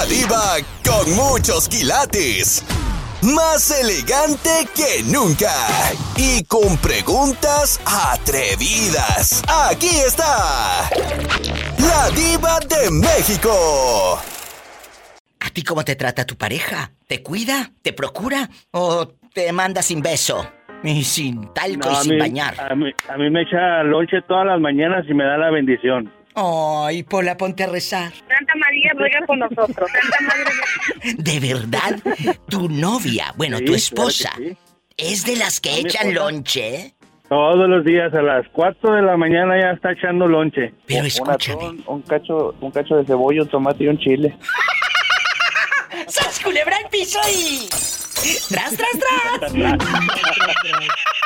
La diva con muchos quilates. Más elegante que nunca. Y con preguntas atrevidas. Aquí está. La diva de México. ¿A ti cómo te trata tu pareja? ¿Te cuida? ¿Te procura? ¿O te manda sin beso? Y sin talco y sin bañar. A mí, a mí me echa lonche todas las mañanas y me da la bendición. Ay, Pola, ponte a rezar. Santa María ruega por nosotros. Santa María. ¿De verdad? ¿Tu novia, bueno, Sí, tu claro esposa, sí. es de las que mi echan lonche? Todos los días a las 4 de la mañana ya está echando lonche. Pero Un escúchame. atún, un cacho, un cacho de cebolla, un tomate y un chile. ¡Sas culebra el piso y... ¡Tras, tras, tras!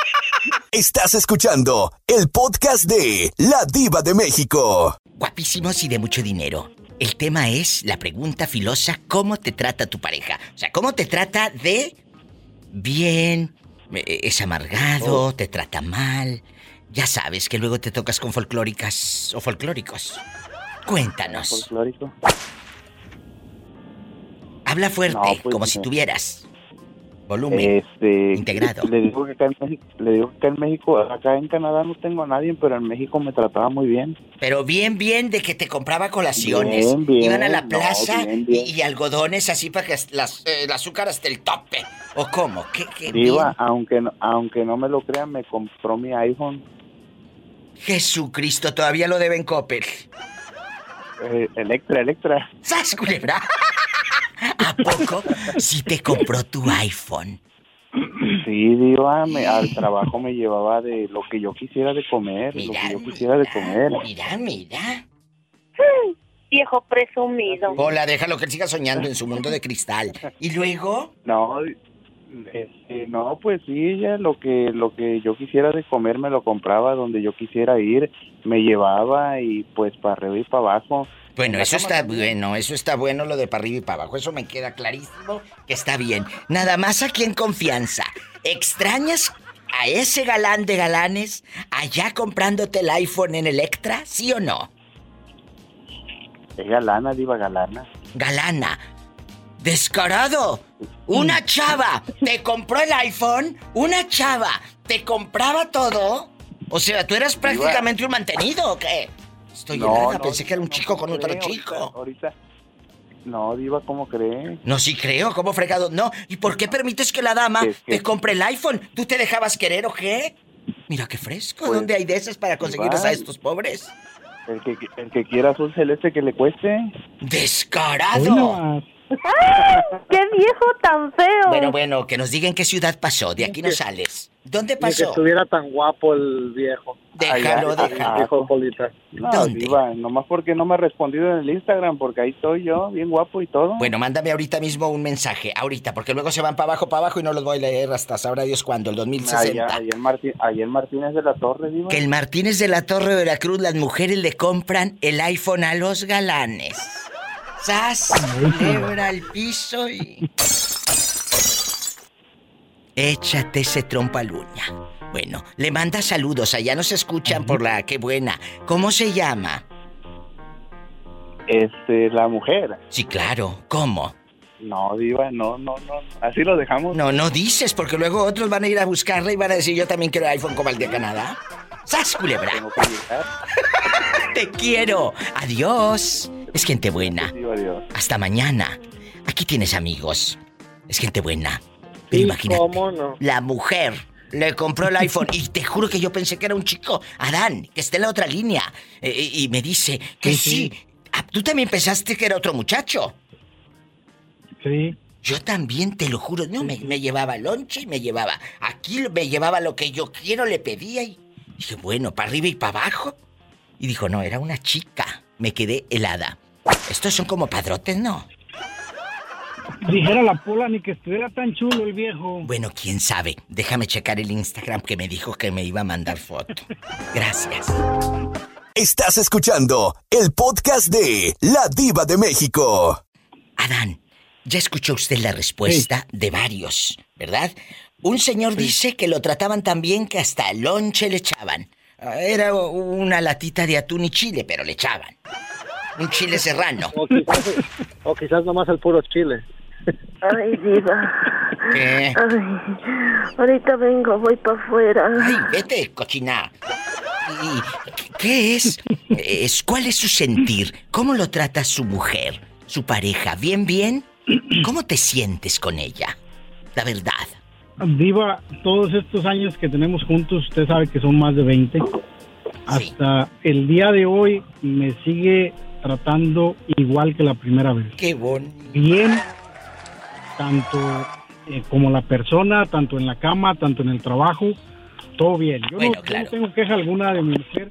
Estás escuchando el podcast de La diva de México. Guapísimos y de mucho dinero. El tema es la pregunta filosa, ¿cómo te trata tu pareja? O sea, ¿cómo te trata de bien? eh, ¿Es amargado? ¿Te trata mal? Ya sabes que luego te tocas con folclóricas o folclóricos. Cuéntanos. Folclórico. Habla fuerte, No, pues, como si tuvieras volumen. Este, Integrado. Le digo que acá en México, le digo que acá en México, acá en Canadá no tengo a nadie, pero en México me trataba muy bien. Pero bien, bien de que te compraba colaciones. Bien, bien, Iban a la plaza bien. Y, y algodones así para que las, eh, el azúcar hasta el tope. ¿O cómo? ¿Qué, qué Diva, aunque no, aunque no me lo crean, me compró mi iPhone. Jesucristo, todavía lo deben Coppel. Eh, Electra, Electra. ¡Sas, culebra! ¿A poco si te compró tu iPhone? Sí, Diva, me- al trabajo me llevaba de lo que yo quisiera de comer, Mira, lo que yo quisiera de comer. Mira, mira. Viejo presumido. Hola, déjalo que él siga soñando en su mundo de cristal. ¿Y luego? No, este, no, pues sí, ella lo que lo que yo quisiera de comer me lo compraba donde yo quisiera ir, me llevaba y pues para arriba y para abajo. Bueno, eso está bueno, eso está bueno lo de para arriba y para abajo, eso me queda clarísimo que está bien. Nada más aquí en confianza. ¿Extrañas a ese galán de galanes allá comprándote el iPhone en Electra, sí o no? Es galana, diva galana. Galana. Descarado. Una chava te compró el iPhone, una chava te compraba todo. O sea, tú eras prácticamente un mantenido o qué? Estoy helada, pensé que era un no, chico ¿cómo con otro cree? chico. Ahorita, no, diva, ¿cómo cree? No, sí creo, ¿cómo fregado? No, ¿y por qué permites que la dama Es que- te compre el iPhone? ¿Tú te dejabas querer o qué? Mira qué fresco, Pues, ¿dónde hay de esas para conseguirles a estos pobres? El que, el que quiera azul celeste que le cueste. ¡Descarado! ¡Qué viejo tan feo! Bueno, bueno, que nos digan qué ciudad pasó, de aquí no sales. ¿Dónde Ni que pasó? estuviera tan guapo el viejo. Déjalo, déjalo. No, ¿Dónde? diva, nomás porque no me ha respondido en el Instagram, porque ahí estoy yo, bien guapo y todo. Bueno, mándame ahorita mismo un mensaje, ahorita, porque luego se van para abajo, para abajo y no los voy a leer hasta sabrá Dios cuándo, el allá, 2060. allá en Martín, allá en Martínez de la Torre, diva. Que el Martínez de la Torre de Veracruz, las mujeres le compran el iPhone a los galanes. ¡Sas! Celebra el piso y. Échate ese trompa al uña. Bueno, le manda saludos, allá nos escuchan por la qué buena. ¿Cómo se llama? Este, la mujer. Sí, claro, ¿cómo? No, diva, no, no, no. Así lo dejamos. No, no dices, porque luego otros van a ir a buscarla y van a decir yo también quiero iPhone como el de Canadá. ¡Sas, culebra! Tengo que. ¡Te quiero! ¡Adiós! Es gente buena. Hasta mañana. Aquí tienes amigos. Es gente buena. Pero imagínate. ¿Cómo no? La mujer le compró el iPhone y te juro que yo pensé que era un chico, Adán, que está en la otra línea. Eh, y me dice que sí. Ah, Tú también pensaste que era otro muchacho. Sí. Yo también, te lo juro. No, me, me llevaba lonche y me llevaba. Aquí me llevaba lo que yo quiero, le pedía y. Dije, bueno, para arriba y para abajo. Y dijo, no, era una chica. Me quedé helada. Estos son como padrotes, ¿no? Dijera la pola ni que estuviera tan chulo el viejo. Bueno, quién sabe. Déjame checar el Instagram que me dijo que me iba a mandar foto. Gracias. Estás escuchando el podcast de La Diva de México. Adán, ya escuchó usted la respuesta de varios, ¿verdad? Un señor dice que lo trataban tan bien que hasta lonche le echaban. Ah, Era una latita de atún y chile, pero le echaban. Un chile serrano. O quizás, o quizás nomás el puro chile. Ay, diva. ¿Qué? Ay, ahorita vengo, voy para afuera. Ay, vete, cochina. ¿Y qué es? es? ¿Cuál es su sentir? ¿Cómo lo trata su mujer, su pareja? ¿Bien, bien? ¿Cómo te sientes con ella? La verdad. Diva, todos estos años que tenemos juntos, usted sabe que son más de 20. Hasta el día de hoy me sigue tratando igual que la primera vez. Qué bonito. Bien, tanto eh, como la persona, tanto en la cama, tanto en el trabajo, todo bien. Yo, Bueno, no, claro. no tengo queja alguna de mi mujer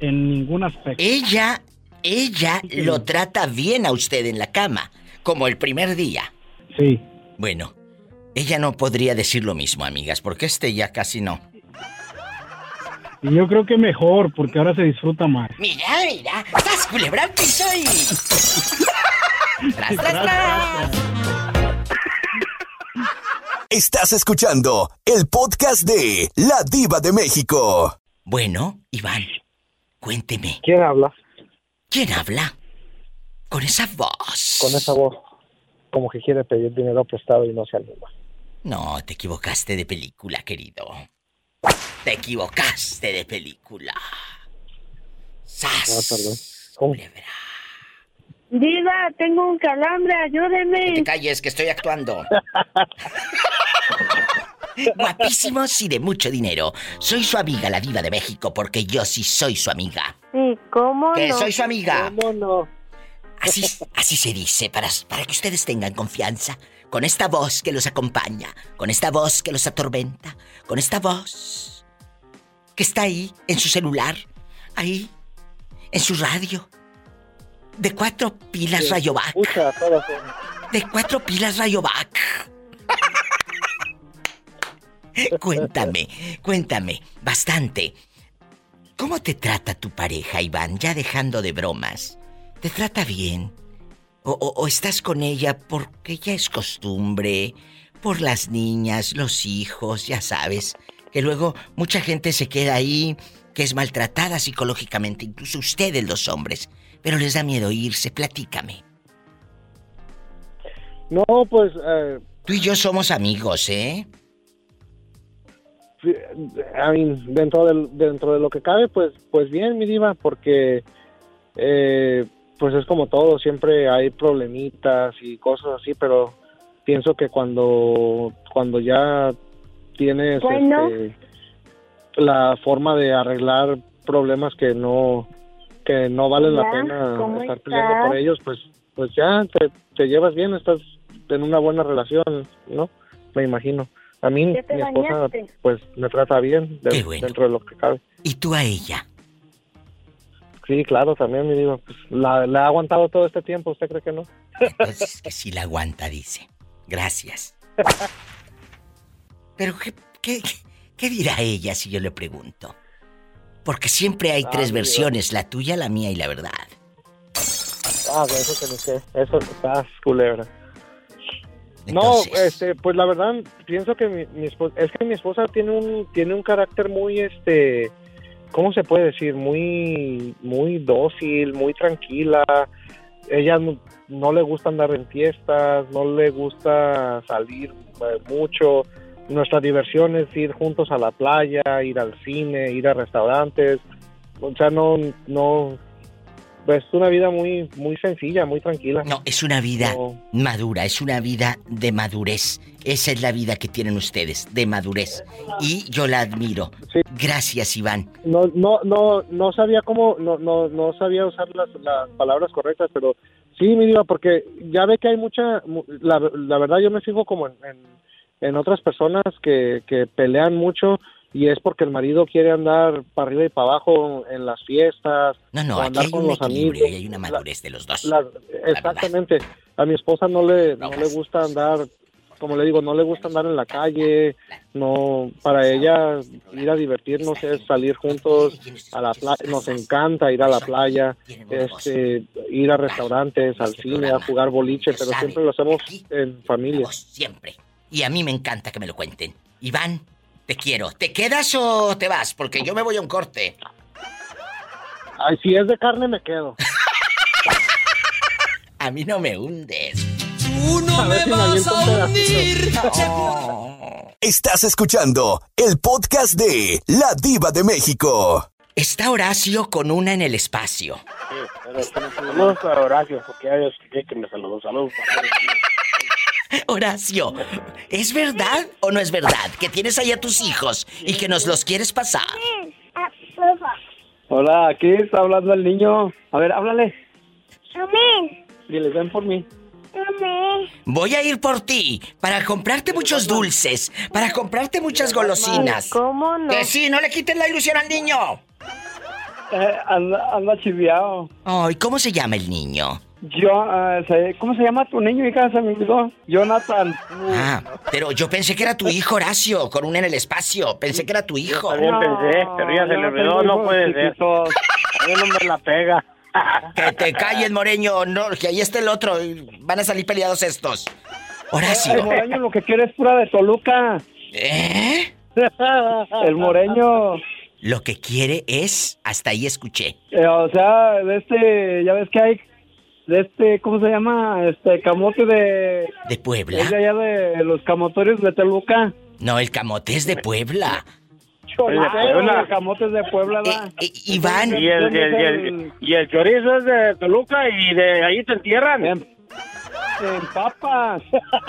en ningún aspecto. Ella, ella lo trata bien a usted en la cama, como el primer día. Sí. Bueno, ella no podría decir lo mismo, amigas, porque este ya casi no. Y yo creo que mejor, porque ahora se disfruta más. Mira, mira, ¡Sas, culebra al piso y... ¡Tras, tras, tras! Estás escuchando el podcast de La Diva de México. Bueno, Iván, cuénteme. ¿Quién habla? ¿Quién habla? Con esa voz. Con esa voz, como que quiere pedir dinero prestado y no se anima. No, te equivocaste de película, querido. Te equivocaste de película. ¡Sas! Ah, perdón. ¿Cómo? Culebra. Diva, tengo un calambre, Que ayúdeme. te calles, que estoy actuando. Guapísimos y de mucho dinero. Soy su amiga, la diva de México, porque yo sí soy su amiga. Sí, ¿cómo Que no? soy su amiga. ¿Cómo no? Así, así se dice, para, para que ustedes tengan confianza. Con esta voz que los acompaña, con esta voz que los atormenta, con esta voz que está ahí, en su celular, ahí, en su radio. De cuatro pilas Rayovac. A todas. De cuatro pilas Rayovac. cuéntame, cuéntame, bastante. ¿Cómo te trata tu pareja, Iván? Ya dejando de bromas. ¿Te trata bien? ¿O, o- o estás con ella porque ya es costumbre? Por las niñas, los hijos, ya sabes. Que luego mucha gente se queda ahí, que es maltratada psicológicamente, incluso ustedes los hombres. Pero les da miedo irse, platícame. No, pues, eh, Tú y yo somos amigos, ¿eh? a mí, dentro, del, dentro de lo que cabe, pues, pues bien, mi diva, porque, eh, pues es como todo, siempre hay problemitas y cosas así, pero pienso que cuando, cuando ya tienes Bueno. este, la forma de arreglar problemas que no que no valen la pena ¿cómo estar peleando por ellos, pues pues ya te, te llevas bien, estás en una buena relación, ¿no? Me imagino. A mí mi ¿Ya te esposa bañaste? pues me trata bien de- Qué bueno. dentro de lo que cabe. ¿Y tú a ella? Sí, claro, también me digo, pues la, la ha aguantado todo este tiempo, ¿usted cree que no? Entonces que sí la aguanta, dice. Gracias. Pero ¿qué, qué, qué dirá ella si yo le pregunto? Porque siempre hay Ah, tres versiones, la tuya, la mía y la verdad. Ah, eso que ni sé, eso está culebra. Entonces, No, este, pues la verdad pienso que mi, mi esposa, es que mi esposa tiene un tiene un carácter muy este, ¿cómo se puede decir? Muy muy dócil, muy tranquila. Ella no, le gusta andar en fiestas, no le gusta salir eh, mucho. Nuestra diversión es ir juntos a la playa, ir al cine, ir a restaurantes. O sea, no no pues una vida muy muy sencilla, muy tranquila. No, es una vida No. madura, es una vida de madurez. Esa es la vida que tienen ustedes, de madurez. Y yo la admiro. Sí. Gracias, Iván. no no no no sabía cómo no no no sabía usar las, las palabras correctas pero sí mi diva porque ya ve que hay mucha mu- la, la verdad yo me fijo como en, en, en otras personas que, que pelean mucho y es porque el marido quiere andar para arriba y para abajo en las fiestas No, no, aquí andar hay con un los amigos. y hay una La- madurez de los dos. la- exactamente. A mi esposa no le no le gusta andar como le digo no le gusta andar en la calle no para ella ir a divertirnos es salir juntos a la playa nos encanta ir a la playa este ir a restaurantes al cine a jugar boliche pero siempre lo hacemos en familia. siempre. Y a mí me encanta que me lo cuenten. Iván, te quiero. ¿Te quedas o te vas? Porque yo me voy a un corte. Ay, si es de carne me quedo A mí no me hundes. Tú no me vas a hundir. Estás escuchando el podcast de La Diva de México. Está Horacio con una en el espacio. Saludos a Horacio, porque ya yo que me saludó. Saludos. Horacio, ¿es verdad o no es verdad que tienes ahí a tus hijos y que nos los quieres pasar? Hola, aquí está hablando el niño. A ver, háblale. Amén. Dile, ven por mí. Amén. Voy a ir por ti para comprarte muchos dulces, para comprarte muchas golosinas. ¿Cómo no? Que sí, no le quiten la ilusión al niño. Eh, anda, anda chiviado. Ay, ¿cómo se llama el niño? Yo, ah, se- ¿cómo se llama tu niño, hija? Se me olvidó. Jonathan. Ah, pero yo pensé que era tu hijo, Horacio, con una en el espacio. Pensé que era tu hijo. También pensé, pero ya se le olvidó, no puede ser. A mí no me la pega. Que te calles, Moreño. No, que ahí está el otro. Van a salir peleados estos. El Horacio. moreño lo que quiere es pura de Toluca. ¿Eh? El moreño. Lo que quiere es. Hasta ahí escuché. eh, o sea, de este, ya ves que hay, este, ¿cómo se llama? Este, camote de, ¿De es Puebla? de allá de los camotorios de Toluca. No, el camote es de Puebla. Choricero, Puebla. los camotes de Puebla, ¿verdad? Eh, eh, Iván. Y el, y, el, y, el, y el chorizo es de Toluca y de ahí te entierran. En, en papas.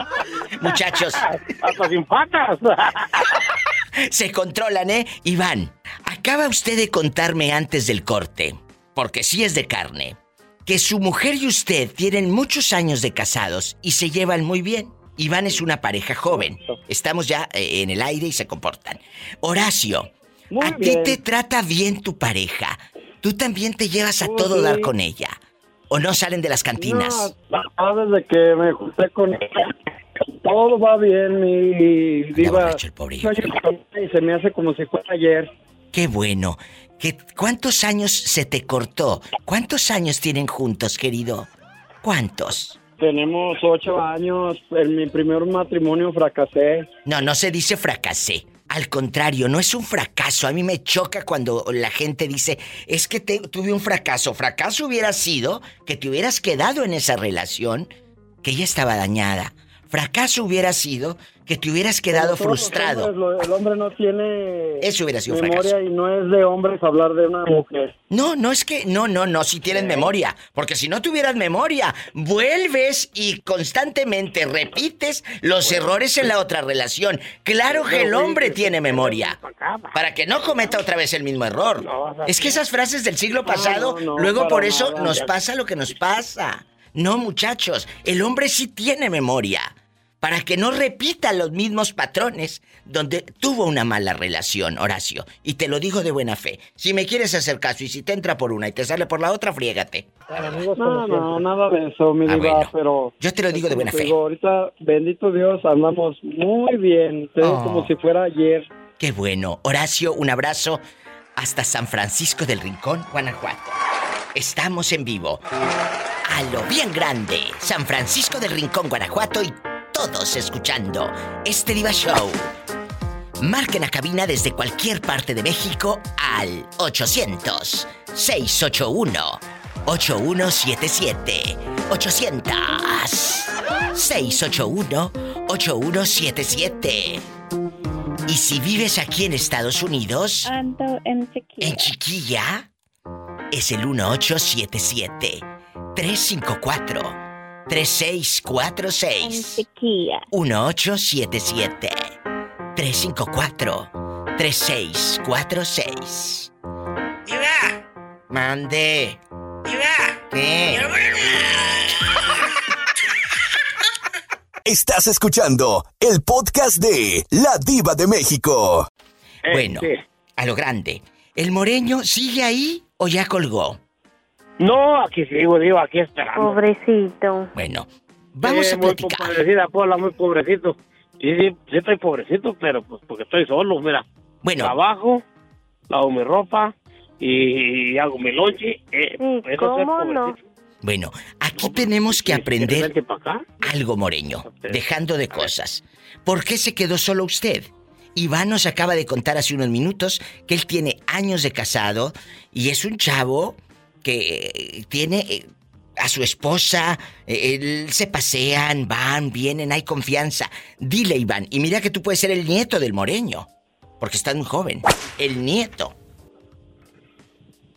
Muchachos, Hasta sin patas. se controlan, ¿eh? Iván, acaba usted de contarme antes del corte, porque sí es de carne, que su mujer y usted tienen muchos años de casados y se llevan muy bien. Iván es una pareja joven. Estamos ya eh, en el aire y se comportan. Horacio, Muy ¿a ti te trata bien tu pareja? ¿Tú también te llevas a todo dar con ella? ¿O no salen de las cantinas? No, desde que me junté con ella, todo va bien y diva. el pobre. Y se me hace como si fuera ayer. Qué bueno. ¿Qué, ¿Cuántos años se te cortó? ¿Cuántos años tienen juntos, querido? ¿Cuántos? Tenemos ocho años. En mi primer matrimonio fracasé. No, no se dice fracasé. Al contrario, no es un fracaso. A mí me choca cuando la gente dice, es que te- tuve un fracaso. Fracaso hubiera sido que te hubieras quedado en esa relación que ya estaba dañada. Fracaso hubiera sido que te hubieras quedado frustrado. hombres, lo- el hombre no tiene Eso hubiera sido memoria fracaso. y no es de hombres hablar de una mujer. No, no es que. No, no, no, si tienes memoria. Porque si no tuvieras memoria, vuelves y constantemente repites los errores en la otra relación. Claro que el hombre tiene memoria. Para que no cometa otra vez el mismo error. Es que esas frases del siglo pasado, no, no, luego por eso nada. nos pasa lo que nos pasa. No, muchachos, el hombre sí tiene memoria. Para que no repita los mismos patrones donde tuvo una mala relación, Horacio. Y te lo digo de buena fe. Si me quieres hacer caso y si te entra por una y te sale por la otra, friégate. No, no, nada de eso, mi Ah, diva, bueno. pero... Yo te lo digo de buena fe. digo, ahorita, bendito Dios, andamos muy bien. Te digo Oh. como si fuera ayer. Qué bueno. Horacio, un abrazo hasta San Francisco del Rincón, Guanajuato. Estamos en vivo. A lo bien grande. San Francisco del Rincón, Guanajuato y todos escuchando este Diva Show. Marquen a cabina desde cualquier parte de México al 800-681-8177. 800-681-8177. Y si vives aquí en Estados Unidos, Ando en sequía. en Chiquilla, es el 1877 354 3646. sequía. 1877 354 3646. ¡Iba! Mande. ¡Iba! ¿Qué? Estás escuchando el podcast de La Diva de México. Bueno, a lo grande. ¿El moreño sigue ahí o ya colgó? No, aquí sigo, digo, aquí esperando. Pobrecito. Bueno, vamos Sí, a muy platicar. pobrecita, Pola, muy pobrecito. Sí, sí, sí estoy pobrecito, pero pues porque estoy solo, mira. Bueno. Trabajo, lavo mi ropa y hago mi lonche. Eh, ¿cómo no? Bueno, aquí tenemos que aprender algo, Moreño, dejando de cosas. ¿Por qué se quedó solo usted? Iván nos acaba de contar hace unos minutos que él tiene años de casado y es un chavo que eh, tiene eh, a su esposa, eh, él- se pasean, van, vienen, hay confianza. Dile, Iván, y mira que tú puedes ser el nieto del moreño, porque estás muy joven. El nieto.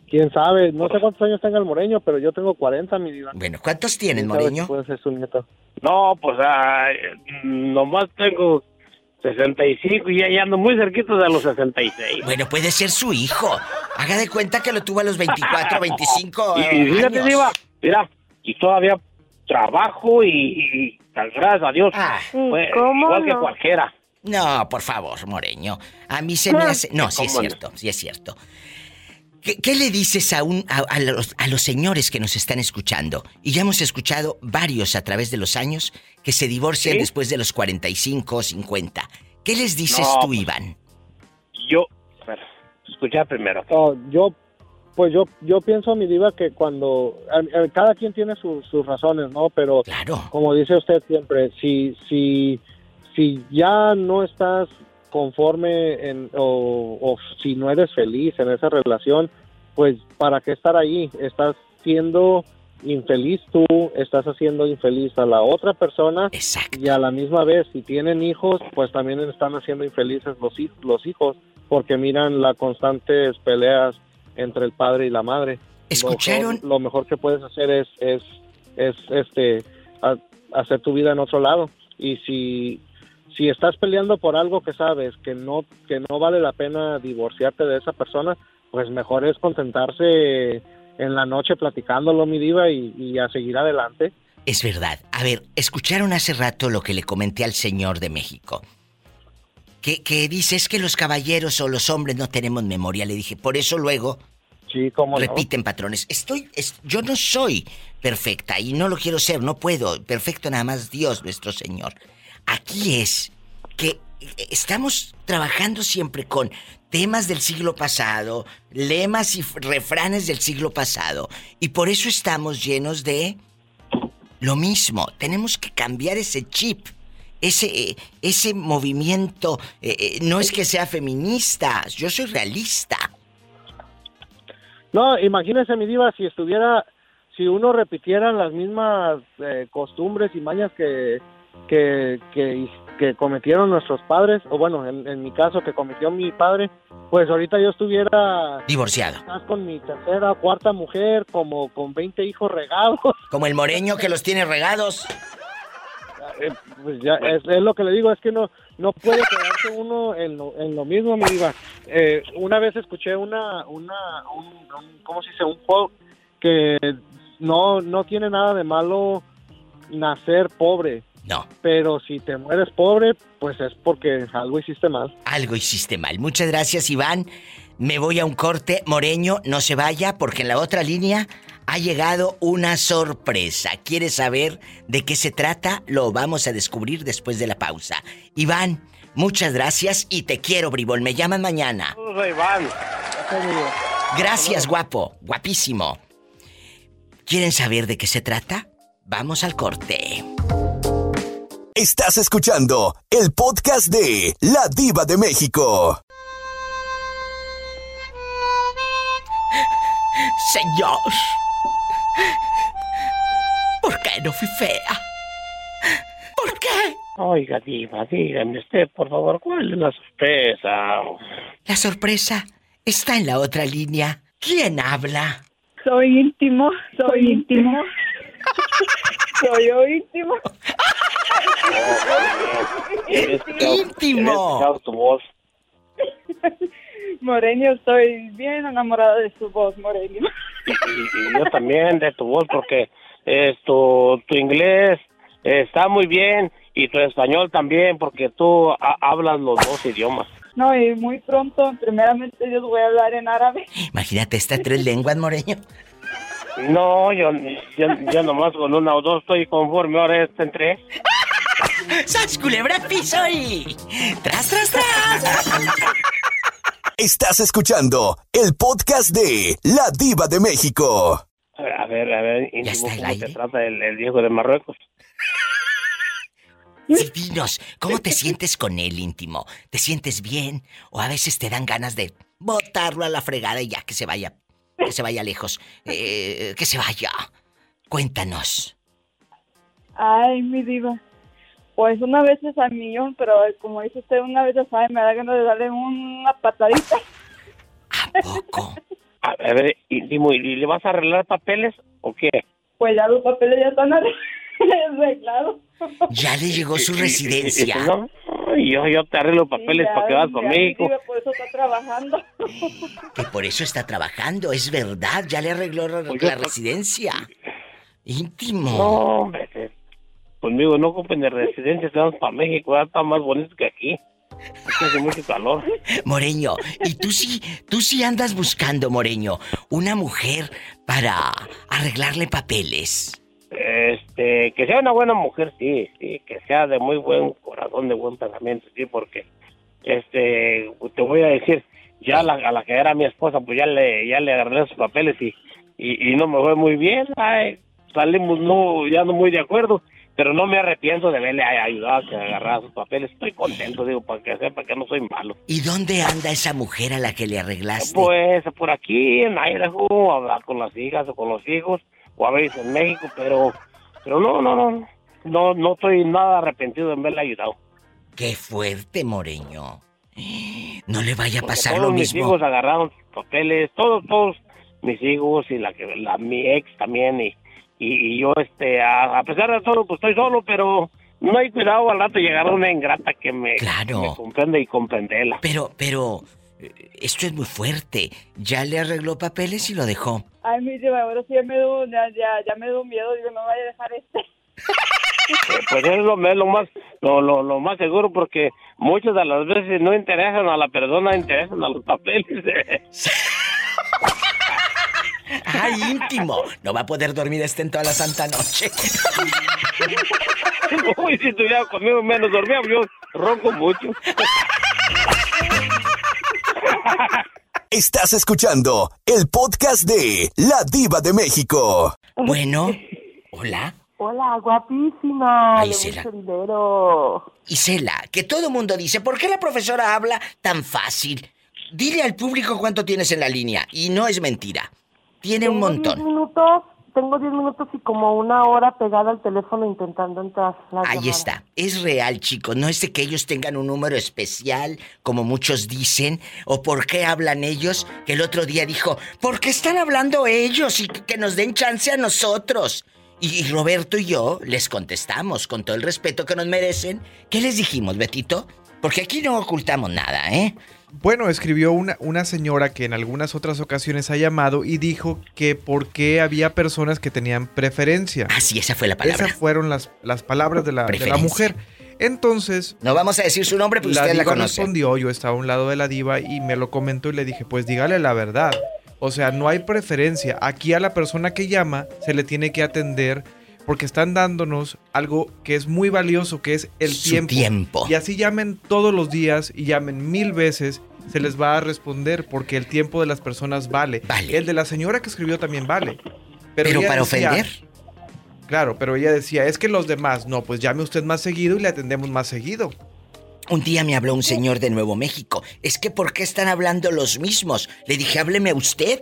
Quién sabe, no sé cuántos años tenga el moreño, pero yo tengo 40, mi diva. Bueno, ¿cuántos tienes, ¿Quién sabe moreño? Puede ser su nieto. No, pues ah, nomás tengo 65 y ya, ya ando muy cerquita de los 66. Bueno, puede ser su hijo. Haga de cuenta que lo tuvo a los 24, 25 Y, y fíjate, años. Diva, mira, y todavía trabajo y, y gracias a Dios, Ah. pues, ¿cómo igual que cualquiera. No, por favor, Moreño. A mí se me hace... No, sí es cierto, sí es cierto. ¿Qué, qué le dices a, un, a, a los, a los señores que nos están escuchando? Y ya hemos escuchado varios a través de los años que se divorcian ¿Sí? después de los 45 o 50. ¿Qué les dices No, tú, pues- Iván? Yo, escucha primero. No, yo, pues yo, yo pienso, mi diva, que cuando a- a- cada quien tiene sus- sus razones, ¿no? Pero Claro. como dice usted siempre, si, si, si ya no estás conforme en, o, o si no eres feliz en esa relación, pues para qué estar ahí, estás siendo infeliz tú, estás haciendo infeliz a la otra persona Exacto. y a la misma vez si tienen hijos, pues también están haciendo infelices los, hij- los hijos porque miran las constantes peleas entre el padre y la madre. ¿Escucharon? Lo mejor, lo mejor que puedes hacer es, es, es este, ha- hacer tu vida en otro lado. Y si, si estás peleando por algo que sabes que no, que no vale la pena divorciarte de esa persona, pues mejor es contentarse en la noche platicándolo, mi diva, y, y a seguir adelante. Es verdad. A ver, escucharon hace rato lo que le comenté al señor de México. Que, que dice es que los caballeros o los hombres no tenemos memoria. Le dije, por eso luego Sí, como repiten patrones. Estoy, es- yo no soy perfecta y no lo quiero ser, no puedo. Perfecto nada más Dios nuestro Señor. Aquí es que estamos trabajando siempre con temas del siglo pasado, lemas y refranes del siglo pasado. Y por eso estamos llenos de lo mismo. Tenemos que cambiar ese chip. Ese, eh, ese movimiento eh, eh, no es que sea feminista, yo soy realista. No, imagínese, mi diva, si estuviera, si uno repitiera las mismas eh, costumbres y mañas que, que, que, que cometieron nuestros padres, o bueno, en, en mi caso que cometió mi padre, pues ahorita yo estuviera Divorciado. con mi tercera o cuarta mujer, como con 20 hijos regados. Como el moreño que los tiene regados. Eh, pues ya, es, es lo que le digo, es que no no puede quedarse uno en lo, en lo mismo, mi diva. Eh, una vez escuché una, una un, un- ¿cómo se dice? Un juego que no, no tiene nada de malo nacer pobre, No, pero si te mueres pobre, pues es porque algo hiciste mal. algo hiciste mal. Muchas gracias, Iván. Me voy a un corte. Moreño, no se vaya porque en la otra línea ha llegado una sorpresa. ¿Quieres saber de qué se trata? Lo vamos a descubrir después de la pausa. Iván, muchas gracias y te quiero, bribón. Me llaman mañana. Soy Iván. Gracias, guapo. Guapísimo. ¿Quieren saber de qué se trata? Vamos al corte. Estás escuchando el podcast de La Diva de México. Señor. ¿Por qué no fui fea? ¿Por qué? Oiga, Diva, dígame usted, por favor, ¿cuál es la sorpresa? La sorpresa está en la otra línea. ¿Quién habla? Soy íntimo, soy íntimo. Soy yo íntimo. Íntimo. tu voz. Moreño, estoy bien enamorada de su voz, Moreño. Y, y- y yo también de tu voz porque es tu, tu inglés está muy bien y tu español también porque tú ha- hablas los dos idiomas. No, y muy pronto, primeramente, Dios voy a hablar en árabe. Imagínate estas tres lenguas, Moreño. No, yo, yo, yo nomás con una o dos estoy conforme, ahora este en tres. ¡Sas culebra piso y... ¡Tras, tras, tras! Estás escuchando el podcast de La Diva de México. A ver, a ver, íntimo, está el ¿cómo aire? te trata el, el viejo de Marruecos? Sí, dinos, ¿cómo te sientes con él íntimo? ¿Te sientes bien? ¿O a veces te dan ganas de botarlo a la fregada y ya que se vaya, que se vaya lejos, eh, que se vaya? Cuéntanos. Ay, mi diva. Pues una vez es al millón, pero como dice usted, una vez ya sabe, me da ganas de darle una patadita. ¿A poco? A a ver, y, dime, ¿y le vas a arreglar papeles o qué? Pues ya los papeles ya están arreglados. Ya le llegó su Y- y- y- residencia. y- no, y yo, yo te arreglo papeles Sí, para que vas conmigo. Por eso está trabajando. Que por eso está trabajando, es verdad. Ya le arregló la, Pues la residencia. Íntimo. No, hombre, eh, conmigo no ocupen de residencia, estamos para México, ya está más bonito que aquí. Aquí hace mucho calor. Moreño, y tú sí, tú sí andas buscando, Moreño, una mujer para arreglarle papeles. Este, que sea una buena mujer, sí, sí, que sea de muy buen corazón, de buen pensamiento, sí, porque, este, te voy a decir, ya la, a la que era mi esposa, pues ya le, ya le agarré sus papeles y, y, y no me fue muy bien, ay, salimos no, ya no muy de acuerdo, pero no me arrepiento de haberle ayudado a que agarrara sus papeles, estoy contento, digo, para que sepa que no soy malo. ¿Y dónde anda esa mujer a la que le arreglaste? Pues por aquí en Idaho, hablar con las hijas o con los hijos, o a veces en México, pero, pero no, no, no, no, no estoy nada arrepentido de haberle ayudado. Qué fuerte, Moreño. No le vaya a pasar todos lo mis mismo. hijos agarraron papeles, todos, todos mis hijos y la que, la, mi ex también y, y, y yo, este, a, a pesar de todo, pues estoy solo, pero no hay cuidado, al rato llegará una ingrata que me, Claro. me comprende y comprenderla. Pero, pero, esto es muy fuerte. Ya le arregló papeles y lo dejó. Ay, mi diva, ahora sí ya me dio, ya, ya, ya me dio miedo, digo, no vaya a dejar este. Eh, Pues es lo, es lo más lo, lo, lo más seguro porque muchas de las veces no interesan a la persona, interesan a los papeles. ¡Ay, íntimo! No va a poder dormir este en toda la santa noche. Uy, si estuviera conmigo menos dormía, yo ronco mucho. Estás escuchando el podcast de La Diva de México. Bueno, hola. Hola, guapísima. Ay, de sí, la- mucho dinero. Isela, que todo mundo dice, ¿por qué la profesora habla tan fácil? Dile al público cuánto tienes en la línea. Y no es mentira. Tiene un montón. 10 minutos, tengo 10 minutos y como una hora pegada al teléfono intentando entrar. Ahí llamadas. está. Es real, chicos. No es de que ellos tengan un número especial, como muchos dicen, o por qué hablan ellos, que el otro día dijo, ¿por qué están hablando ellos y que nos den chance a nosotros? Y, y Roberto y yo les contestamos con todo el respeto que nos merecen. ¿Qué les dijimos, Betito? Porque aquí no ocultamos nada, ¿eh? Bueno, escribió una, una señora que en algunas otras ocasiones ha llamado y dijo que por qué había personas que tenían preferencia. Ah, sí, esa fue la palabra. Esas fueron las, las palabras de la, de la mujer. Entonces... No vamos a decir su nombre porque la usted la conoce. respondió, yo estaba a un lado de la diva y me lo comentó y le dije, pues dígale la verdad. O sea, no hay preferencia. Aquí a la persona que llama se le tiene que atender porque están dándonos algo que es muy valioso, que es el Su tiempo. tiempo. Y así llamen todos los días y llamen mil veces, se les va a responder porque el tiempo de las personas vale. El de la señora que escribió también vale. Pero para decía- ofender. Claro, pero ella decía, es que los demás, no, pues llame usted más seguido y le atendemos más seguido. Un día me habló un señor de Nuevo México. Es que ¿por qué están hablando los mismos? Le dije, hábleme usted.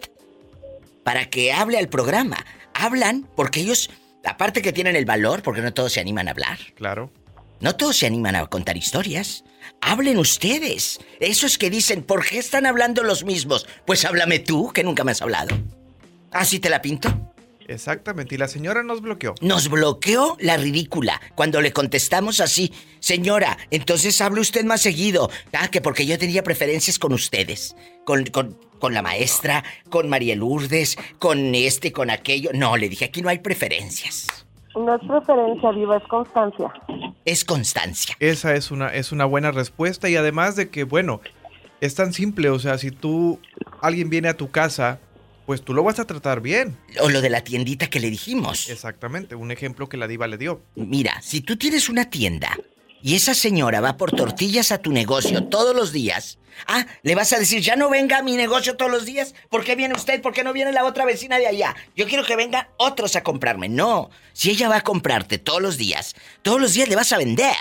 Para que hable al programa. Hablan porque ellos, aparte que tienen el valor, porque no todos se animan a hablar. Claro. No todos se animan a contar historias. Hablen ustedes. Esos que dicen, ¿por qué están hablando los mismos? Pues háblame tú, que nunca me has hablado. ¿Así te la pinto? Exactamente, y la señora nos bloqueó. Nos bloqueó la ridícula cuando le contestamos así. Señora, entonces hable usted más seguido. Ah, que porque yo tenía preferencias con ustedes. Con, con, con la maestra, con María Lourdes, con este, con aquello. No, le dije, aquí no hay preferencias. No es preferencia, Diva, es constancia. Es constancia. Esa es una, es una buena respuesta y además de que, bueno, es tan simple, o sea, si tú, alguien viene a tu casa, pues tú lo vas a tratar bien. O lo de la tiendita que le dijimos. Exactamente, un ejemplo que la diva le dio. Mira, si tú tienes una tienda y esa señora va por tortillas a tu negocio todos los días, ah, le vas a decir, ya no venga a mi negocio todos los días, ¿por qué viene usted? ¿Por qué no viene la otra vecina de allá? Yo quiero que vengan otros a comprarme. No, si ella va a comprarte todos los días, todos los días le vas a vender.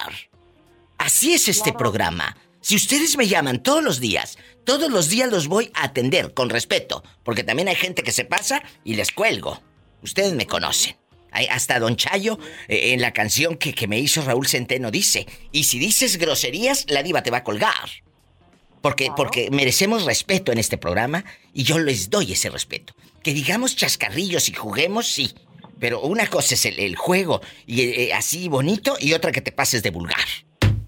Así es este programa. Si ustedes me llaman todos los días, todos los días los voy a atender con respeto, porque también hay gente que se pasa y les cuelgo. Ustedes me conocen. Ay, Hasta Don Chayo, eh, en la canción que, que me hizo Raúl Centeno, dice, y si dices groserías, la diva te va a colgar. Porque, porque merecemos respeto en este programa y yo les doy ese respeto. Que digamos chascarrillos y juguemos, sí. Pero una cosa es el, el juego y eh, así bonito y otra que te pases de vulgar.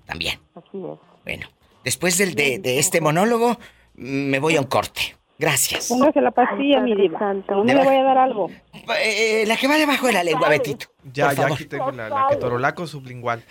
También. Así es. Bueno, después del, de, de este monólogo, me voy a un corte. Gracias. Póngase la pastilla, mi diva. No me le voy a dar algo. Eh, la que va debajo de la lengua, Betito. Ya, ya aquí tengo la, la ketorolaco sublingual.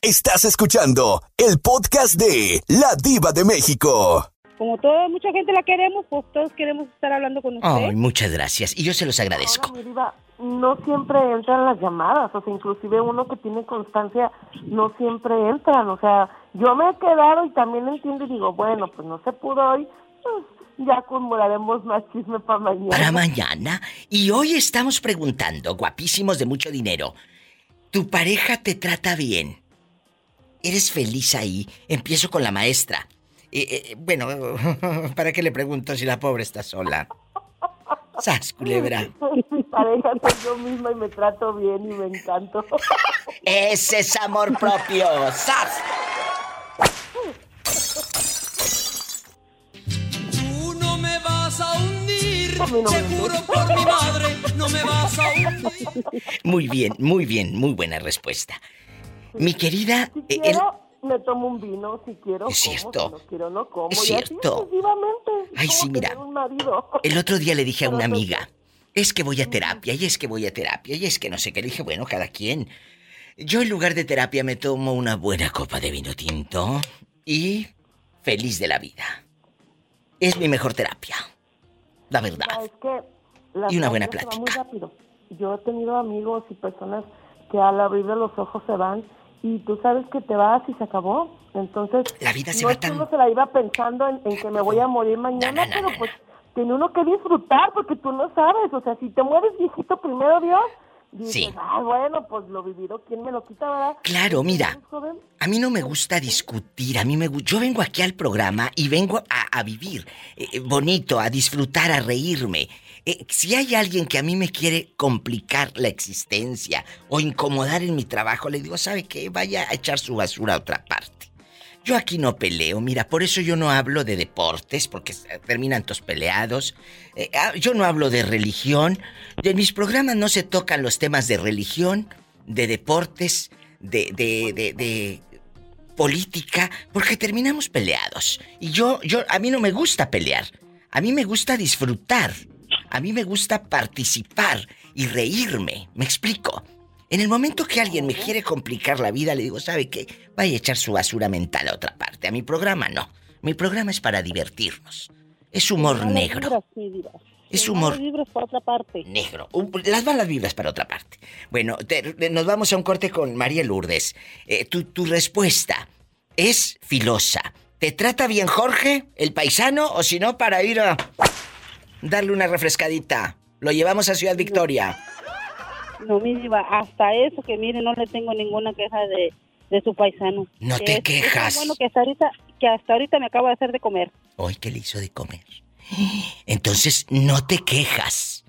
Estás escuchando el podcast de La Diva de México. Como toda mucha gente la queremos, pues todos queremos estar hablando con usted. Ay, muchas gracias. Y yo se los agradezco. Ahora, mi diva, no siempre entran las llamadas, o sea, inclusive uno que tiene constancia no siempre entran, o sea, yo me he quedado y también entiendo y digo, bueno, pues no se pudo hoy, pues ya acumularemos más chisme para mañana. Para mañana. Y hoy estamos preguntando, guapísimos de mucho dinero, ¿tu pareja te trata bien? ¿Eres feliz ahí? Empiezo con la maestra. Eh, eh, bueno, ¿para qué le pregunto si la pobre está sola? Sas, culebra. Pareja soy yo misma y me trato bien y me encanto. Ese es amor propio. ¡Sas! Tú no me vas a hundir, me juro por mi madre, no me vas a hundir. Muy bien, muy bien, muy buena respuesta. Mi querida, Si eh, el- quiero, me tomo un vino, si quiero, Es como, cierto. si no quiero, no como. Es y así cierto. sucesivamente. Ay, Como sí, mira. un el otro día le dije a una amiga, es que voy a terapia, y es que voy a terapia, y es que no sé qué. Le dije, bueno, cada quien. Yo en lugar de terapia me tomo una buena copa de vino tinto y feliz de la vida. Es mi mejor terapia. La verdad. Es que Y una buena plática. muy rápido. Yo he tenido amigos y personas que al abrir los ojos se van y tú sabes que te vas y se acabó. Entonces, La vida se no va tan- se la iba pensando en, en que me voy a morir mañana, pero pues tiene uno que disfrutar porque tú no sabes. O sea, si te mueres viejito primero, Dios, dices, Sí. ah, bueno, pues lo vivido, ¿quién me lo quita, verdad? Claro, mira. A mí no me gusta discutir, a mí me yo vengo aquí al programa y vengo a, a vivir eh, eh, bonito, a disfrutar, a reírme. Eh, si hay alguien que a mí me quiere complicar la existencia o incomodar en mi trabajo, le digo, ¿sabe qué? Vaya a echar su basura a otra parte. Yo aquí no peleo, mira, por eso yo no hablo de deportes, porque terminan todos peleados. Eh, ah, yo no hablo de religión. En mis programas no se tocan los temas de religión, de deportes, de, de, de, de política, porque terminamos peleados. Y yo, yo, a mí no me gusta pelear. A mí me gusta disfrutar. A mí me gusta participar y reírme. ¿Me explico? En el momento que alguien me quiere complicar la vida, le digo, ¿sabe qué? Vaya a echar su basura mental a otra parte. A mi programa no. Mi programa es para divertirnos. Es humor negro. Es humor vibras por otra parte. negro. Las malas vibras para otra parte. Bueno, te- nos vamos a un corte con María Lourdes. Eh, tu, tu respuesta es filosa. ¿Te trata bien Jorge, el paisano, o si no, para ir a darle una refrescadita? Lo llevamos a Ciudad Victoria. No, mi diva, hasta eso que mire, no le tengo ninguna queja de, de su paisano. No Que te es- es quejas. bueno que hasta ahorita, que hasta ahorita me acaba de hacer de comer. Hoy, ¿qué le hizo de comer? Entonces, no te quejas.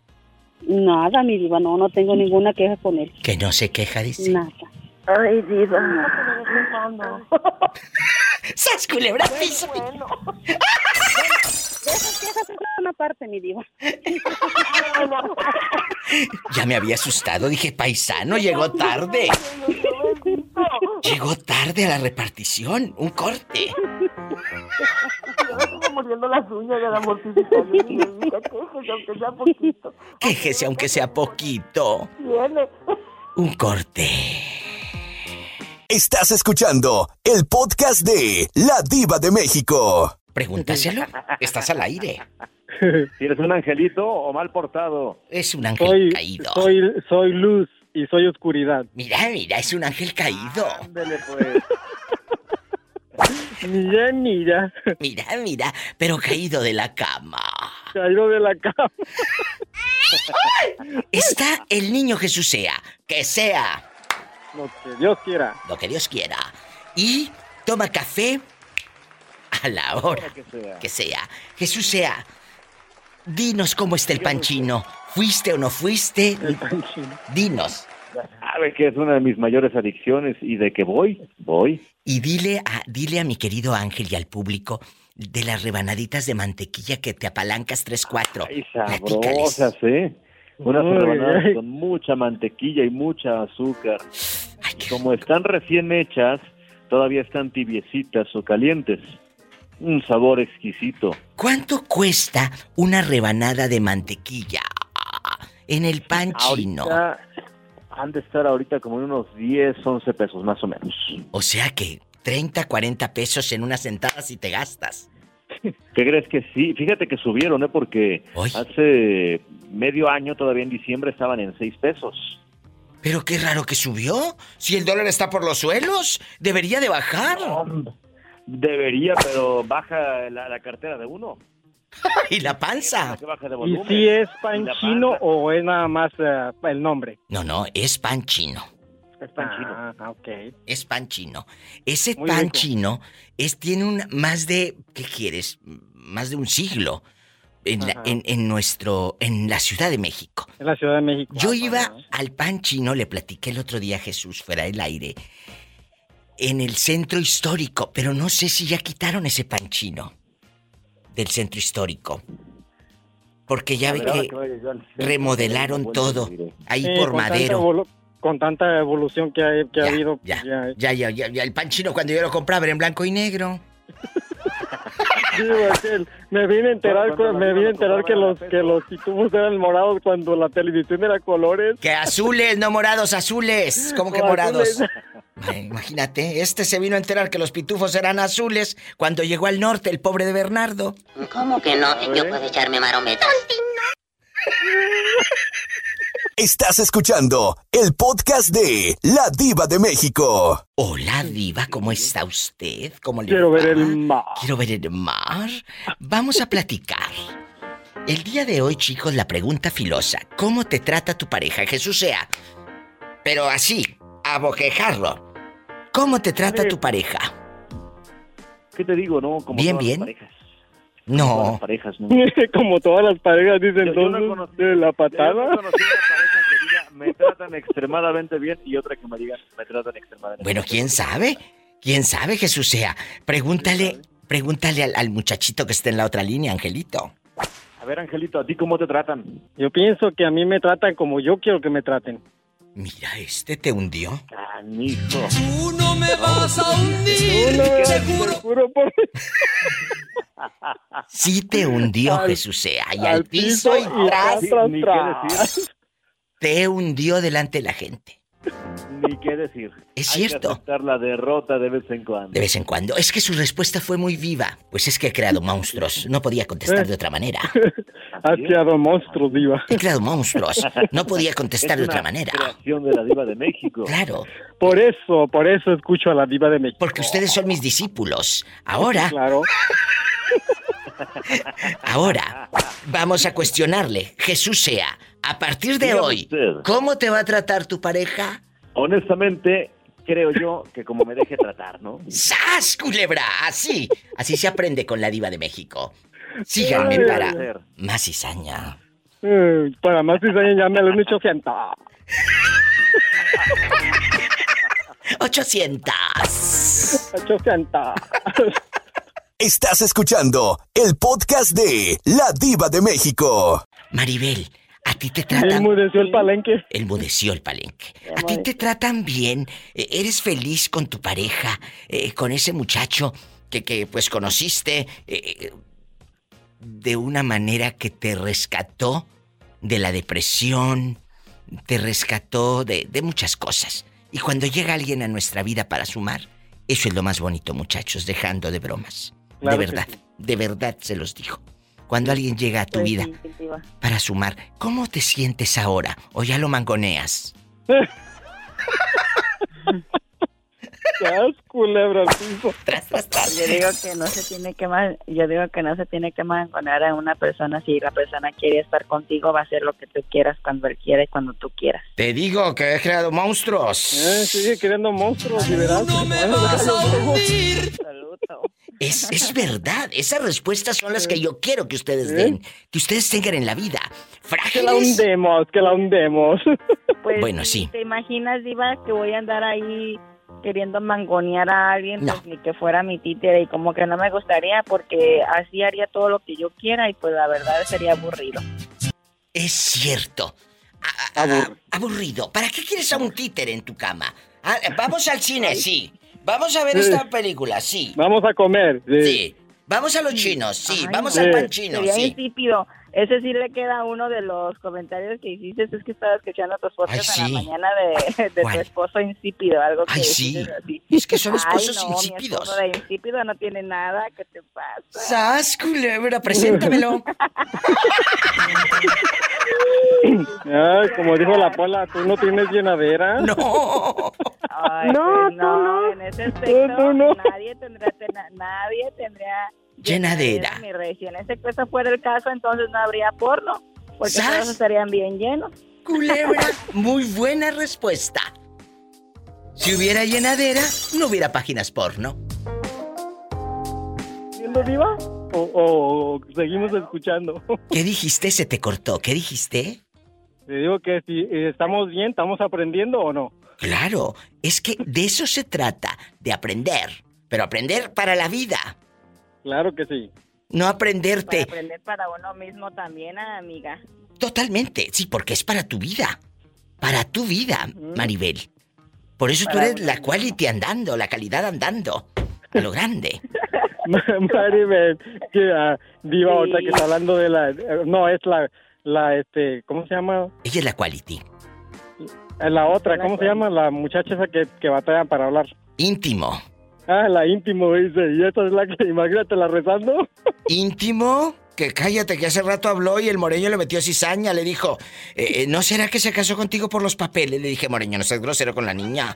Nada, mi diva, no, no tengo ninguna queja con él. Que no se queja, dice. Nada. Ay, diva. Cuando. ¡Sas, culebra, Bueno, piso! bueno. Quejas es una parte, mi diva. Ya me había asustado. Dije, paisano, llegó tarde. Llegó tarde a la repartición. Un corte. Las uñas de la quéjese, aunque sea poquito. Quéjese aunque sea poquito. Un corte. Estás escuchando el podcast de La Diva de México. Pregúntaselo. Estás al aire. Si eres un angelito o mal portado. Es un ángel Soy, caído. soy, soy luz y soy oscuridad. Mira, mira, es un ángel caído. Ándele pues. Mira, mira, Mira, mira, pero caído de la cama. caído de la cama. Está el niño Jesús sea. Que sea Lo que Dios quiera. lo que Dios quiera. Y toma café a la hora que sea. que sea. Jesús sea. Dinos cómo está el panchino. ¿Fuiste o no fuiste? Dinos. Sabe que es una de mis mayores adicciones y de que voy, voy. Y dile a, dile a mi querido Ángel y al público de las rebanaditas de mantequilla que te apalancas 3-4. Ay, sabrosas, ¿eh? Unas Uy, rebanadas ay. con mucha mantequilla y mucha azúcar. Y Como están recién hechas, todavía están tibiecitas o calientes. Un sabor exquisito. ¿Cuánto cuesta una rebanada de mantequilla en el pan chino? Ahorita han de estar ahorita como en unos 10, 11 pesos más o menos. O sea que 30, 40 pesos en una sentada si te gastas. ¿Qué crees que sí? Fíjate que subieron, ¿eh? Porque hace medio año, todavía en diciembre, estaban en 6 pesos. Pero qué raro que subió. Si el dólar está por los suelos, debería de bajar. Debería, pero baja la, la cartera de uno. y la panza. ¿Y si es pan chino o es nada más eh, el nombre? No, no, es pan chino. Es pan chino. Ah, ok. Es pan chino. Ese Muy pan rico. chino es, tiene un más de, ¿qué quieres? Más de un siglo en, la- Ajá. en, en nuestro, en la Ciudad de México. En la Ciudad de México. Yo Ah, iba al pan chino, le platiqué el otro día a Jesús fuera del aire, en el centro histórico, pero no sé si ya quitaron ese pan chino del centro histórico. Porque ya ve que que remodelaron todo ahí Sí, por Madero. con tanta evolución que, hay, que ha Ya, habido. ya, ya, Ya, ya, ya, ya, el pan chino cuando yo lo compraba era en blanco y negro. Sí, Raquel, me vine a enterar, Cuando me vine a enterar que los que los pitufos eran morados cuando la televisión era colores. Que azules, no morados, azules. ¿Cómo que morados? Imagínate, este se vino a enterar que los pitufos eran azules cuando llegó al norte, el pobre de Bernardo. ¿Cómo que no? Yo puedo echarme marometas. Estás escuchando el podcast de La Diva de México. Hola, Diva, ¿cómo está usted? ¿Cómo le Quiero va? ver el mar. Quiero ver el mar. Vamos a platicar. El día de hoy, chicos, la pregunta filosa. ¿Cómo te trata tu pareja? Jesús sea. Pero así, a boquejarlo. ¿Cómo te trata tu pareja? ¿Qué te digo, no? Como Bien, bien. Las parejas. Todas No. las parejas, ¿no? Como todas las parejas dicen Yo- yo no de la Yo patada. no conocí una pareja que diga, me tratan extremadamente bien y otra que me diga, me tratan extremadamente Bueno, ¿quién sabe? ¿Quién sabe, Jesús sea? Pregúntale, pregúntale al, al muchachito que está en la otra línea, Angelito. A ver, Angelito, ¿a ti cómo te tratan? Yo pienso que a mí me tratan como yo quiero que me traten. Mira, este te hundió. Canijo. Tú no me vas a hundir, Uno, te te juro. juro por- Sí te hundió, Al- Jesús sea. Y al al piso y piso y tras. tras, tras. decir, Te hundió delante de la gente. ni qué decir. Es Hay que cierto. aceptar la derrota de vez en cuando. De vez en cuando. Es que su respuesta fue muy viva. Pues es que he creado monstruos. No podía contestar de otra manera. Has creado monstruos, diva. He creado monstruos. No podía contestar de otra manera. creación de la diva de México. Claro, Por eso, por eso escucho a la diva de México. porque ustedes son mis discípulos. Ahora, Claro. ahora, vamos a cuestionarle. Jesús sea, a partir de Dígame hoy, usted. ¿cómo te va a tratar tu pareja? Honestamente, creo yo que como me deje tratar, ¿no? ¡Sas, culebra! Así, así se aprende con la diva de México. Síganme Ay, para más cizaña. Eh, para más cizaña ya me lo han hecho gente. 800. 800. Estás escuchando el podcast de La Diva de México. Maribel, a ti te tratan... enmudeció el palenque. El mudeció el palenque. ¿A ti te tratan bien? Eh, ¿Eres feliz con tu pareja? Eh, ¿Con ese muchacho que, que pues conociste eh, de una manera que te rescató de la depresión? Te rescató de, de muchas cosas. Y cuando llega alguien a nuestra vida para sumar, eso es lo más bonito, muchachos, dejando de bromas. Claro de verdad, sí. de verdad se los digo. Cuando alguien llega a tu Pues vida para sumar, ¿cómo te sientes ahora? ¿O ya lo mangoneas? Estás culebra piso. Yo digo que no se tiene que mal, yo digo que no se tiene que mangonear a una persona si la persona quiere estar contigo va a hacer lo que tú quieras cuando él quiera y cuando tú quieras. Te digo que he creado monstruos. Eh, sigue creando monstruos y verás. No me vas a hundir. Saludo. Es, es verdad, esas respuestas son las que yo quiero que ustedes den, que ustedes tengan en la vida. Que la hundemos, que la hundemos. Pues, Bueno, sí. ¿Te imaginas, Diva, que voy a andar ahí queriendo mangonear a alguien? No. Pues ni que fuera mi títere y como que no me gustaría porque así haría todo lo que yo quiera y pues la verdad sería aburrido. Es cierto. A- a- a- aburrido. ¿Para qué quieres a un títere en tu cama? Ah, vamos al cine, sí. Vamos a ver Sí. esta película, sí. Vamos a comer. Sí. Sí. Vamos a los chinos, sí. Ay, Vamos no, al pan chino, Sería sí. insípido. Ese sí le queda uno de los comentarios que hiciste, es que estaba escuchando tus Ay, en sí. la mañana de, de tu esposo insípido, algo que Ay, sí. así. Es que son Ay, esposos no, mi insípidos. esposo de insípido no tiene nada, ¿qué te pasa? ¡Sas, culebra! Preséntamelo. Ay, como dijo la Pola, ¿tú no tienes llenadera? No. Ay, No, pues tú no. En ese aspecto, tú no. nadie tendrá, nadie tendría Llenadera. Mi rey. Si en ese caso fuera el caso, entonces no habría porno, porque ¿Sas? todos estarían bien llenos. Culebra, muy buena respuesta. Si hubiera llenadera, no hubiera páginas porno. ¿Siendo viva? O, o- o seguimos escuchando? ¿Qué dijiste? Se te cortó. ¿Qué dijiste? Te digo que si eh, estamos bien, ¿estamos aprendiendo o no? Claro, es que de eso se trata, de aprender. Pero aprender para la vida, Claro que sí. no Para aprenderte aprender para uno mismo también, amiga. totalmente. Sí, porque es para tu vida. Para tu vida, Maribel. Por eso tú Para eres uno la quality andando, la calidad andando. A lo grande. Maribel, que ah, Diva, Sí. ahorita que está hablando de la... No, es la, la, este, ¿cómo se llama? Ella es la quality. Eh, La otra, ¿cómo se llama? La muchacha esa que, que batalla para hablar. Íntimo. Ah, la íntimo, dice. Y esta es la que, imagínate, la rezando. íntimo que cállate, que hace rato habló y el Moreño le metió cizaña, le dijo, eh, eh, ¿no será que se casó contigo por los papeles? Le dije, Moreño, no seas grosero con la niña.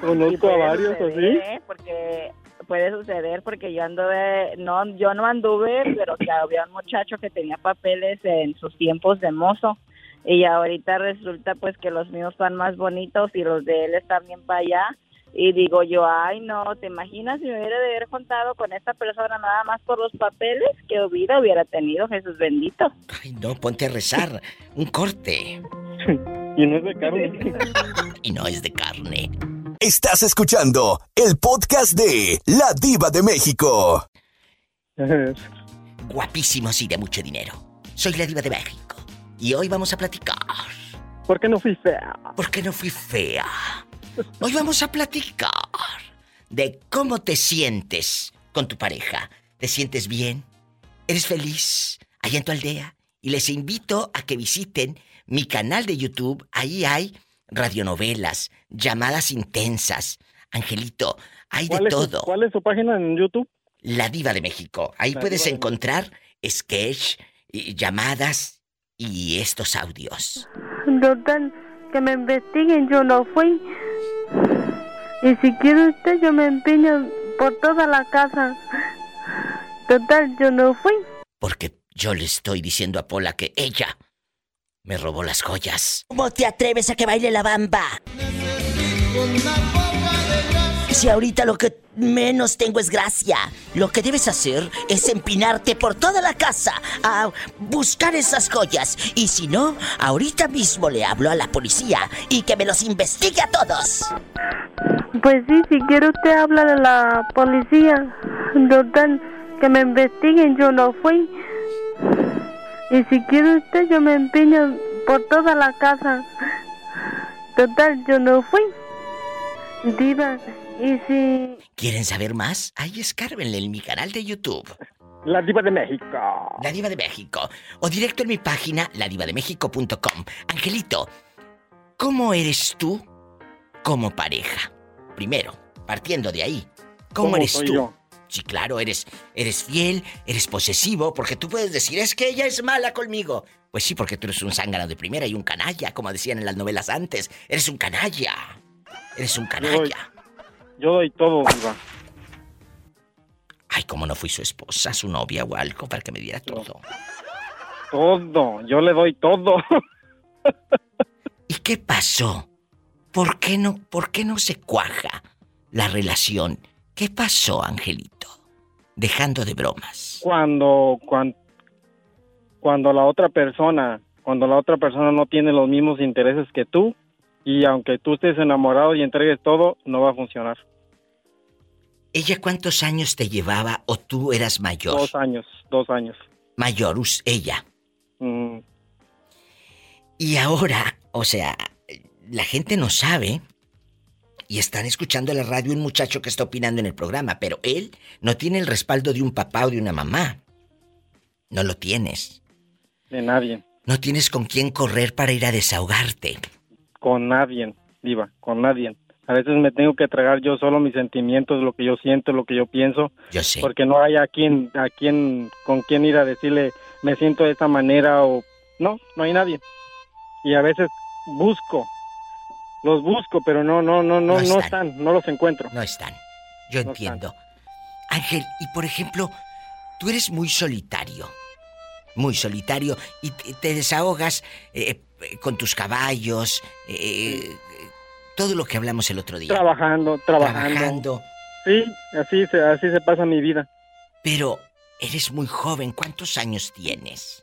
Conozco a varios suceder, así. ¿eh? Porque puede suceder porque yo anduve, no, yo no anduve, pero que había un muchacho que tenía papeles en sus tiempos de mozo y ahorita resulta pues que los míos están más bonitos y los de él están bien para allá y digo yo, ay no, ¿te imaginas si me hubiera de haber contado con esta persona nada más por los papeles? ¿Qué vida hubiera tenido, Jesús bendito? Ay, no, ponte a rezar. Un corte. Y no es de carne. Y no es de carne. Estás escuchando el podcast de La Diva de México. Guapísimos y de mucho dinero. Soy la diva de México. Y hoy vamos a platicar. ¿Por qué no fui fea? ¿Por qué no fui fea? Hoy vamos a platicar de cómo te sientes con tu pareja. ¿Te sientes bien? ¿Eres feliz allá en tu aldea? Y les invito a que visiten mi canal de YouTube. Ahí hay radionovelas, llamadas intensas. Angelito, hay de ¿Cuál es, su, todo. ¿Cuál es su página en YouTube? La Diva de México. Ahí La puedes encontrar sketch, y llamadas y estos audios. Total, que me investiguen, yo no fui. Y si quiere usted, yo me empeño por toda la casa. Total, yo no fui. Porque yo le estoy diciendo a Pola que ella me robó las joyas. ¿Cómo te atreves a que baile la bamba? Si ahorita lo que menos tengo es gracia, lo que debes hacer es empinarte por toda la casa a buscar esas joyas. Y si no, ahorita mismo le hablo a la policía y que me los investigue a todos. Pues sí, si quiere usted habla de la policía. Total, que me investiguen, yo no fui. Y si quiere usted, yo me empeño por toda la casa. Total, yo no fui. Diva, y si... ¿Quieren saber más? Ahí escárbenle en mi canal de YouTube. La Diva de México. La Diva de México. O directo en mi página, ladivademéxico.com. Angelito, ¿cómo eres tú como pareja? Primero, partiendo de ahí. ¿Cómo, ¿Cómo eres soy tú? yo? Sí, claro, eres, eres fiel, eres posesivo, porque tú puedes decir, es que ella es mala conmigo. Pues sí, porque tú eres un zángano de primera y un canalla, como decían en las novelas antes. Eres un canalla. Eres un canalla. Yo doy todo, Diva. Ay, cómo no fui su esposa, su novia o algo para que me diera todo. Todo. Yo le doy todo. ¿Y qué pasó? ¿Por qué no, por qué no se cuaja la relación ¿Qué pasó, Angelito? Dejando de bromas. Cuando, cuando, cuando la otra persona, cuando la otra persona no tiene los mismos intereses que tú, y aunque tú estés enamorado y entregues todo, no va a funcionar. ¿Ella cuántos años te llevaba o tú eras mayor? Dos años, dos años. Mayor, us- ella. Mm, Y ahora, o sea, la gente no sabe y están escuchando en la radio un muchacho que está opinando en el programa, pero él no tiene el respaldo de un papá o de una mamá. No lo tienes. de nadie, No tienes con quién correr para ir a desahogarte. Con nadie, diva, con nadie. A veces me tengo que tragar yo solo mis sentimientos, lo que yo siento, lo que yo pienso, Yo sé. porque no hay a quien, a quien, con quien ir a decirle, me siento de esta manera o no, no hay nadie. Y a veces busco, los busco, pero no, no, no, no, No no están. están, no los encuentro. No están. Yo entiendo. Ángel, y por ejemplo, tú eres muy solitario. Muy solitario y te, te desahogas eh, con tus caballos, eh, eh, todo lo que hablamos el otro día. Trabajando, trabajando. Trabajando. Sí, así se, así se pasa mi vida. Pero eres muy joven. ¿Cuántos años tienes?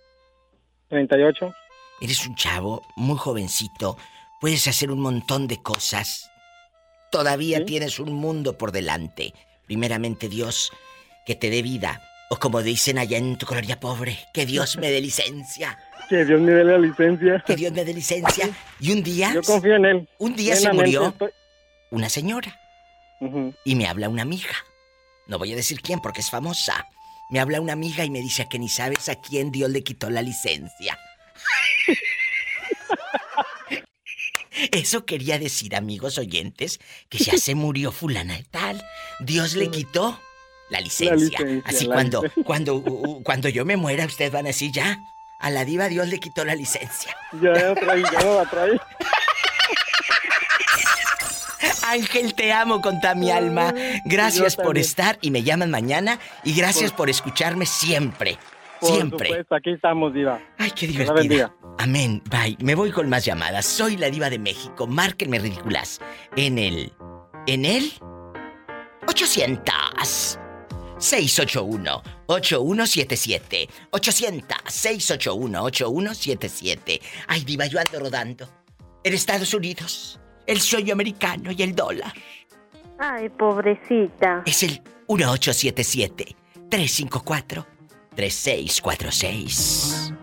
38. Eres un chavo muy jovencito. Puedes hacer un montón de cosas. Todavía tienes un mundo por delante. Primeramente Dios, que te dé vida. O como dicen allá en tu colonia pobre, que Dios me dé licencia. Que Dios me dé la licencia. Que Dios me dé licencia. Y un día... Yo confío en él. Un día se murió estoy- una señora. Ujú. Y me habla una amiga. No voy a decir quién porque es famosa. Me habla una amiga y me dice que ni sabes a quién Dios le quitó la licencia. Eso quería decir, amigos oyentes, que ya se murió fulana y tal. Dios le quitó la licencia. licencia, Así la cuando, licencia. cuando, cuando yo me muera, ustedes van a decir ya. A la diva Dios le quitó la licencia. Ya, ya trae, ya la trae. Ángel, te amo con toda mi alma. Gracias por estar y me llaman mañana. Y gracias por escucharme siempre. Por Siempre. supuesto, aquí estamos, Diva. Ay, qué divertida. bendiga. Amén. Bye. Me voy con más llamadas. Soy la diva de México. Márquenme ridículas. En el... En el... 800. 681-8177. 800-681-8177. Ay, diva, yo ando rodando. En Estados Unidos. El sueño americano y el dólar. Ay, pobrecita. Es el 1877-354-3646.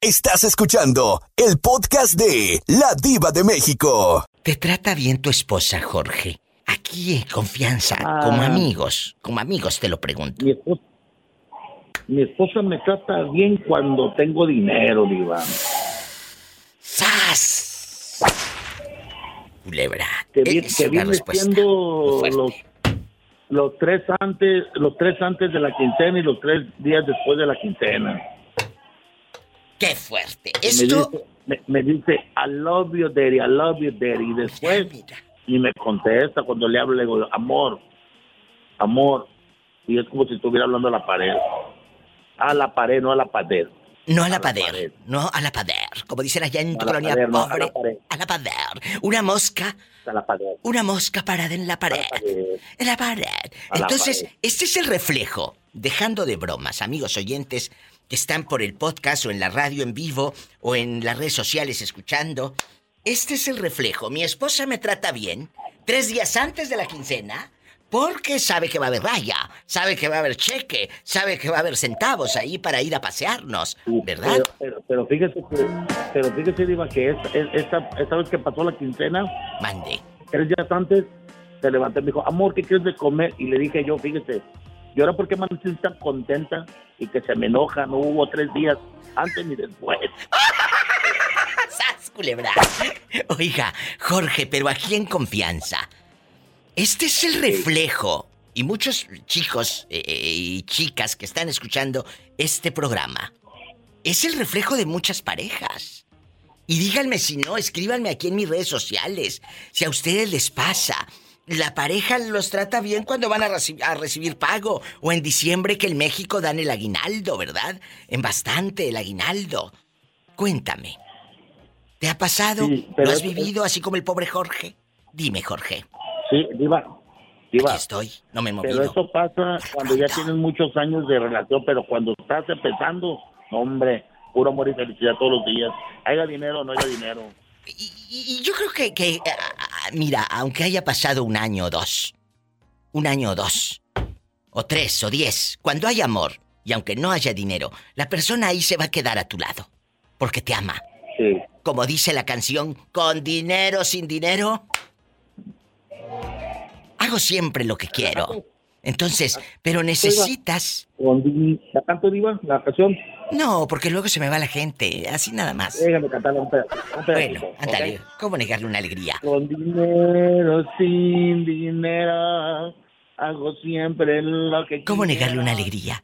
Estás escuchando el podcast de La Diva de México. ¿Te trata bien tu esposa, Jorge? Aquí en confianza, Ah. como amigos. Como amigos te lo pregunto. Mi esposa, mi esposa me trata bien cuando tengo dinero, Diva. ¡Sas! Culebra. Que, vi- una viene siendo los, los tres antes, los tres antes de la quincena y los tres días después de la quincena. ¡Qué fuerte! Esto... Me dice, me, me dice, I love you, daddy, I love you, daddy. Y después, y me contesta cuando le hablo, le digo, amor, amor. Y es como si estuviera hablando a la pared. A la pared, no a la pared. No a la pader, no a la pader. Como dicen allá en tu colonia pader, pobre. la pared. a la pader. Una mosca. A la pared. Una mosca parada en la pared. En la pared. A la Entonces, pared. este es el reflejo. Dejando de bromas, amigos oyentes que están por el podcast o en la radio en vivo o en las redes sociales escuchando. Este es el reflejo. Mi esposa me trata bien tres días antes de la quincena porque sabe que va a haber raya, sabe que va a haber cheque, sabe que va a haber centavos ahí para ir a pasearnos, ¿verdad? Pero, pero, pero fíjese que, pero fíjese, Diva, que esta, esta, esta vez que pasó la quincena, Mande. tres días antes, se levantó y me dijo, amor, ¿qué quieres de comer? Y le dije yo, fíjese, ¿y ahora por qué me siento tan contenta y que se me enoja? No hubo tres días antes ni después. Oiga, Jorge, pero aquí en confianza. Este es el reflejo. Y muchos chicos eh, y chicas que están escuchando este programa. Es el reflejo de muchas parejas. Y díganme si no, escríbanme aquí en mis redes sociales. Si a ustedes les pasa. La pareja los trata bien cuando van a, reci- a recibir pago. O en diciembre que en México dan el aguinaldo, ¿verdad? En bastante el aguinaldo. Cuéntame. ¿Te ha pasado? Sí, pero ¿Lo has es- vivido así como el pobre Jorge? Dime, Jorge. Sí, Diva, Diva, estoy, no me he Pero movido. eso pasa cuando ya tienes muchos años de relación, pero cuando estás empezando, hombre, puro amor y felicidad todos los días. Haya dinero o no haya dinero. Y, y yo creo que, que, ah, mira, aunque haya pasado un año o dos, un año o dos, o tres o diez, cuando hay amor y aunque no haya dinero, la persona ahí se va a quedar a tu lado, porque te ama. Sí. Como dice la canción, con dinero, sin dinero, hago siempre lo que quiero. Entonces, pero necesitas... ¿La canto, Diva? ¿La canción? No, porque luego se me va la gente, así nada más. Déjame cantarla un peda- un pedacito, Bueno, ándale. ¿cómo negarle una alegría? Con dinero, sin dinero, hago siempre lo que ¿Cómo quiera. negarle una alegría?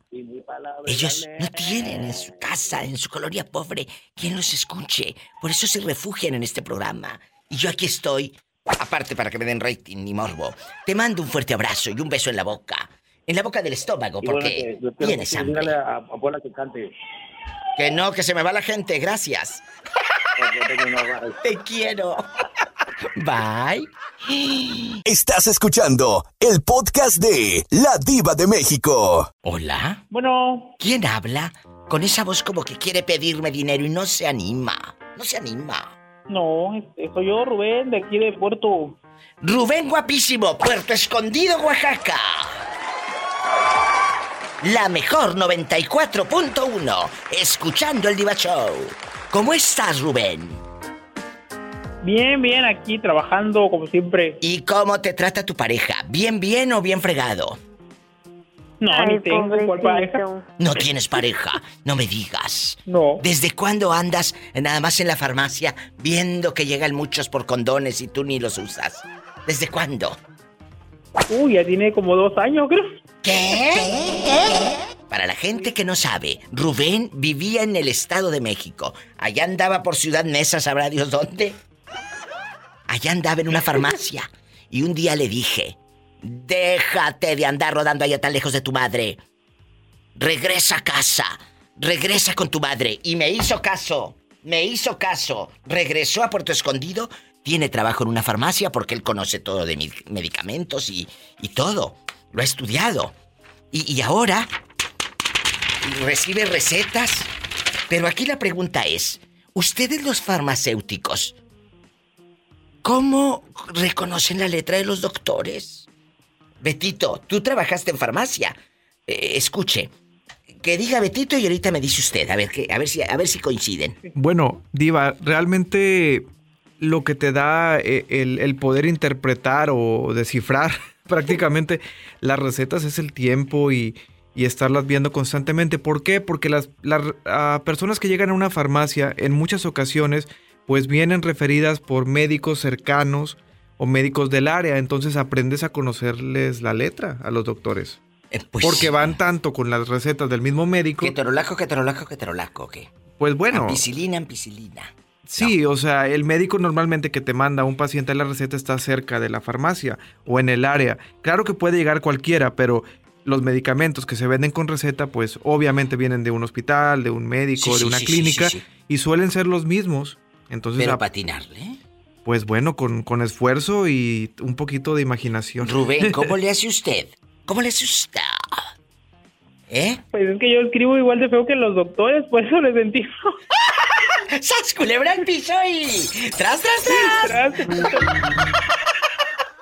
Ellos no tienen en su casa, en su colonia pobre, quien los escuche. Por eso se refugian en este programa. Y yo aquí estoy, aparte para que me den rating ni morbo. Te mando un fuerte abrazo y un beso en la boca. En la boca del estómago, porque tienes hambre. a, a que cante. Que no, que se me va la gente, gracias. Te quiero. Bye. Estás escuchando el podcast de La Diva de México. Hola. Bueno. ¿Quién habla? Con esa voz como que quiere pedirme dinero y no se anima. No se anima. No, este, soy yo, Rubén, de aquí de Puerto. Rubén Guapísimo, Puerto Escondido, Oaxaca. La mejor 94.1, escuchando el Diva Show. ¿Cómo estás, Rubén? Bien, bien, aquí trabajando como siempre. ¿Y cómo te trata tu pareja? ¿Bien, bien o bien fregado? No, Ay, ni tengo cuál pareja. No tienes pareja, no me digas. No. ¿Desde cuándo andas nada más en la farmacia viendo que llegan muchos por condones y tú ni los usas? ¿Desde cuándo? Uy, ya tiene como dos años, creo. ¿Qué? Para la gente que no sabe, Rubén vivía en el Estado de México. Allá andaba por Ciudad Mesa, sabrá Dios dónde. Allá andaba en una farmacia. Y un día le dije, déjate de andar rodando allá tan lejos de tu madre. Regresa a casa. Regresa con tu madre. Y me hizo caso. Me hizo caso. Regresó a Puerto Escondido. Tiene trabajo en una farmacia porque él conoce todo de mi- medicamentos y, y todo. Lo ha estudiado. Y, y ahora recibe recetas. Pero aquí la pregunta es, ¿ustedes los farmacéuticos, cómo reconocen la letra de los doctores? Betito, tú trabajaste en farmacia. Eh, escuche, que diga Betito y ahorita me dice usted, a ver, que, a ver, si, a ver si coinciden. Bueno, Diva, realmente lo que te da eh, el, el poder interpretar o descifrar prácticamente las recetas es el tiempo y, y estarlas viendo constantemente. ¿Por qué? Porque las, las personas que llegan a una farmacia en muchas ocasiones pues vienen referidas por médicos cercanos o médicos del área, entonces aprendes a conocerles la letra a los doctores. pues Porque van tanto con las recetas del mismo médico. Que torolaco, que torolaco, que torolaco, ¿qué? Pues bueno. Ampicilina, ampicilina. Sí, o sea, el médico normalmente que te manda a un paciente la receta está cerca de la farmacia o en el área. Claro que puede llegar cualquiera, pero los medicamentos que se venden con receta, pues obviamente vienen de un hospital, de un médico, Sí, de sí, una sí, clínica sí, sí. y suelen ser los mismos. Entonces, Pero a- patinarle. pues bueno, con, con esfuerzo y un poquito de imaginación. Rubén, ¿cómo le hace usted? ¿Cómo le hace usted? ¿Eh? Pues es que yo escribo igual de feo que los doctores, por eso les sentí. ¡Sas culebra al piso y... ¡Tras, tras, tras!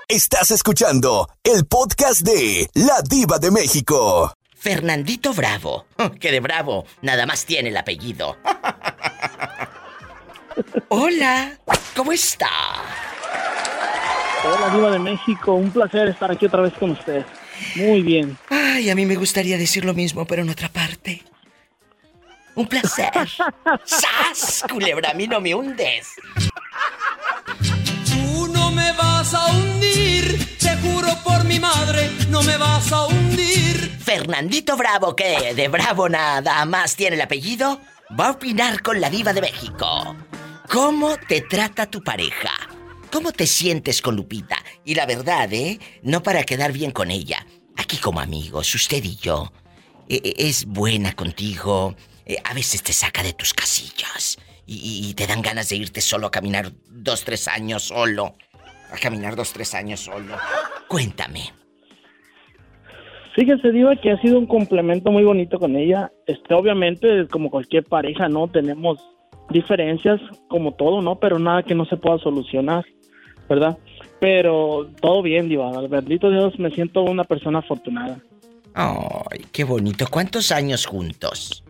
Estás escuchando el podcast de La Diva de México. Fernandito Bravo, que de Bravo nada más tiene el apellido. Hola, ¿cómo está? Hola, Diva de México. Un placer estar aquí otra vez con usted. Muy bien. Ay, a mí me gustaría decir lo mismo, pero en otra parte. Un placer. ¡Sas! Culebra, a mí no me hundes. Tú no me vas a hundir, te juro por mi madre, no me vas a hundir. Fernandito Bravo, que de Bravo nada más tiene el apellido, va a opinar con la diva de México. ¿Cómo te trata tu pareja? ¿Cómo te sientes con Lupita? Y la verdad, ¿eh? No para quedar bien con ella. Aquí como amigos, usted y yo. e- e- Es buena contigo. Eh, A veces te saca de tus casillas. Y, y te dan ganas de irte solo a caminar dos, tres años solo. A caminar dos, tres años solo. Cuéntame. Fíjese, Diva, que ha sido un complemento muy bonito con ella. Este, obviamente, como cualquier pareja, ¿no? Tenemos diferencias, como todo, ¿no? Pero nada que no se pueda solucionar, ¿verdad? Pero todo bien, Diva. Al bendito Dios, me siento una persona afortunada. Ay, qué bonito. ¿Cuántos años juntos?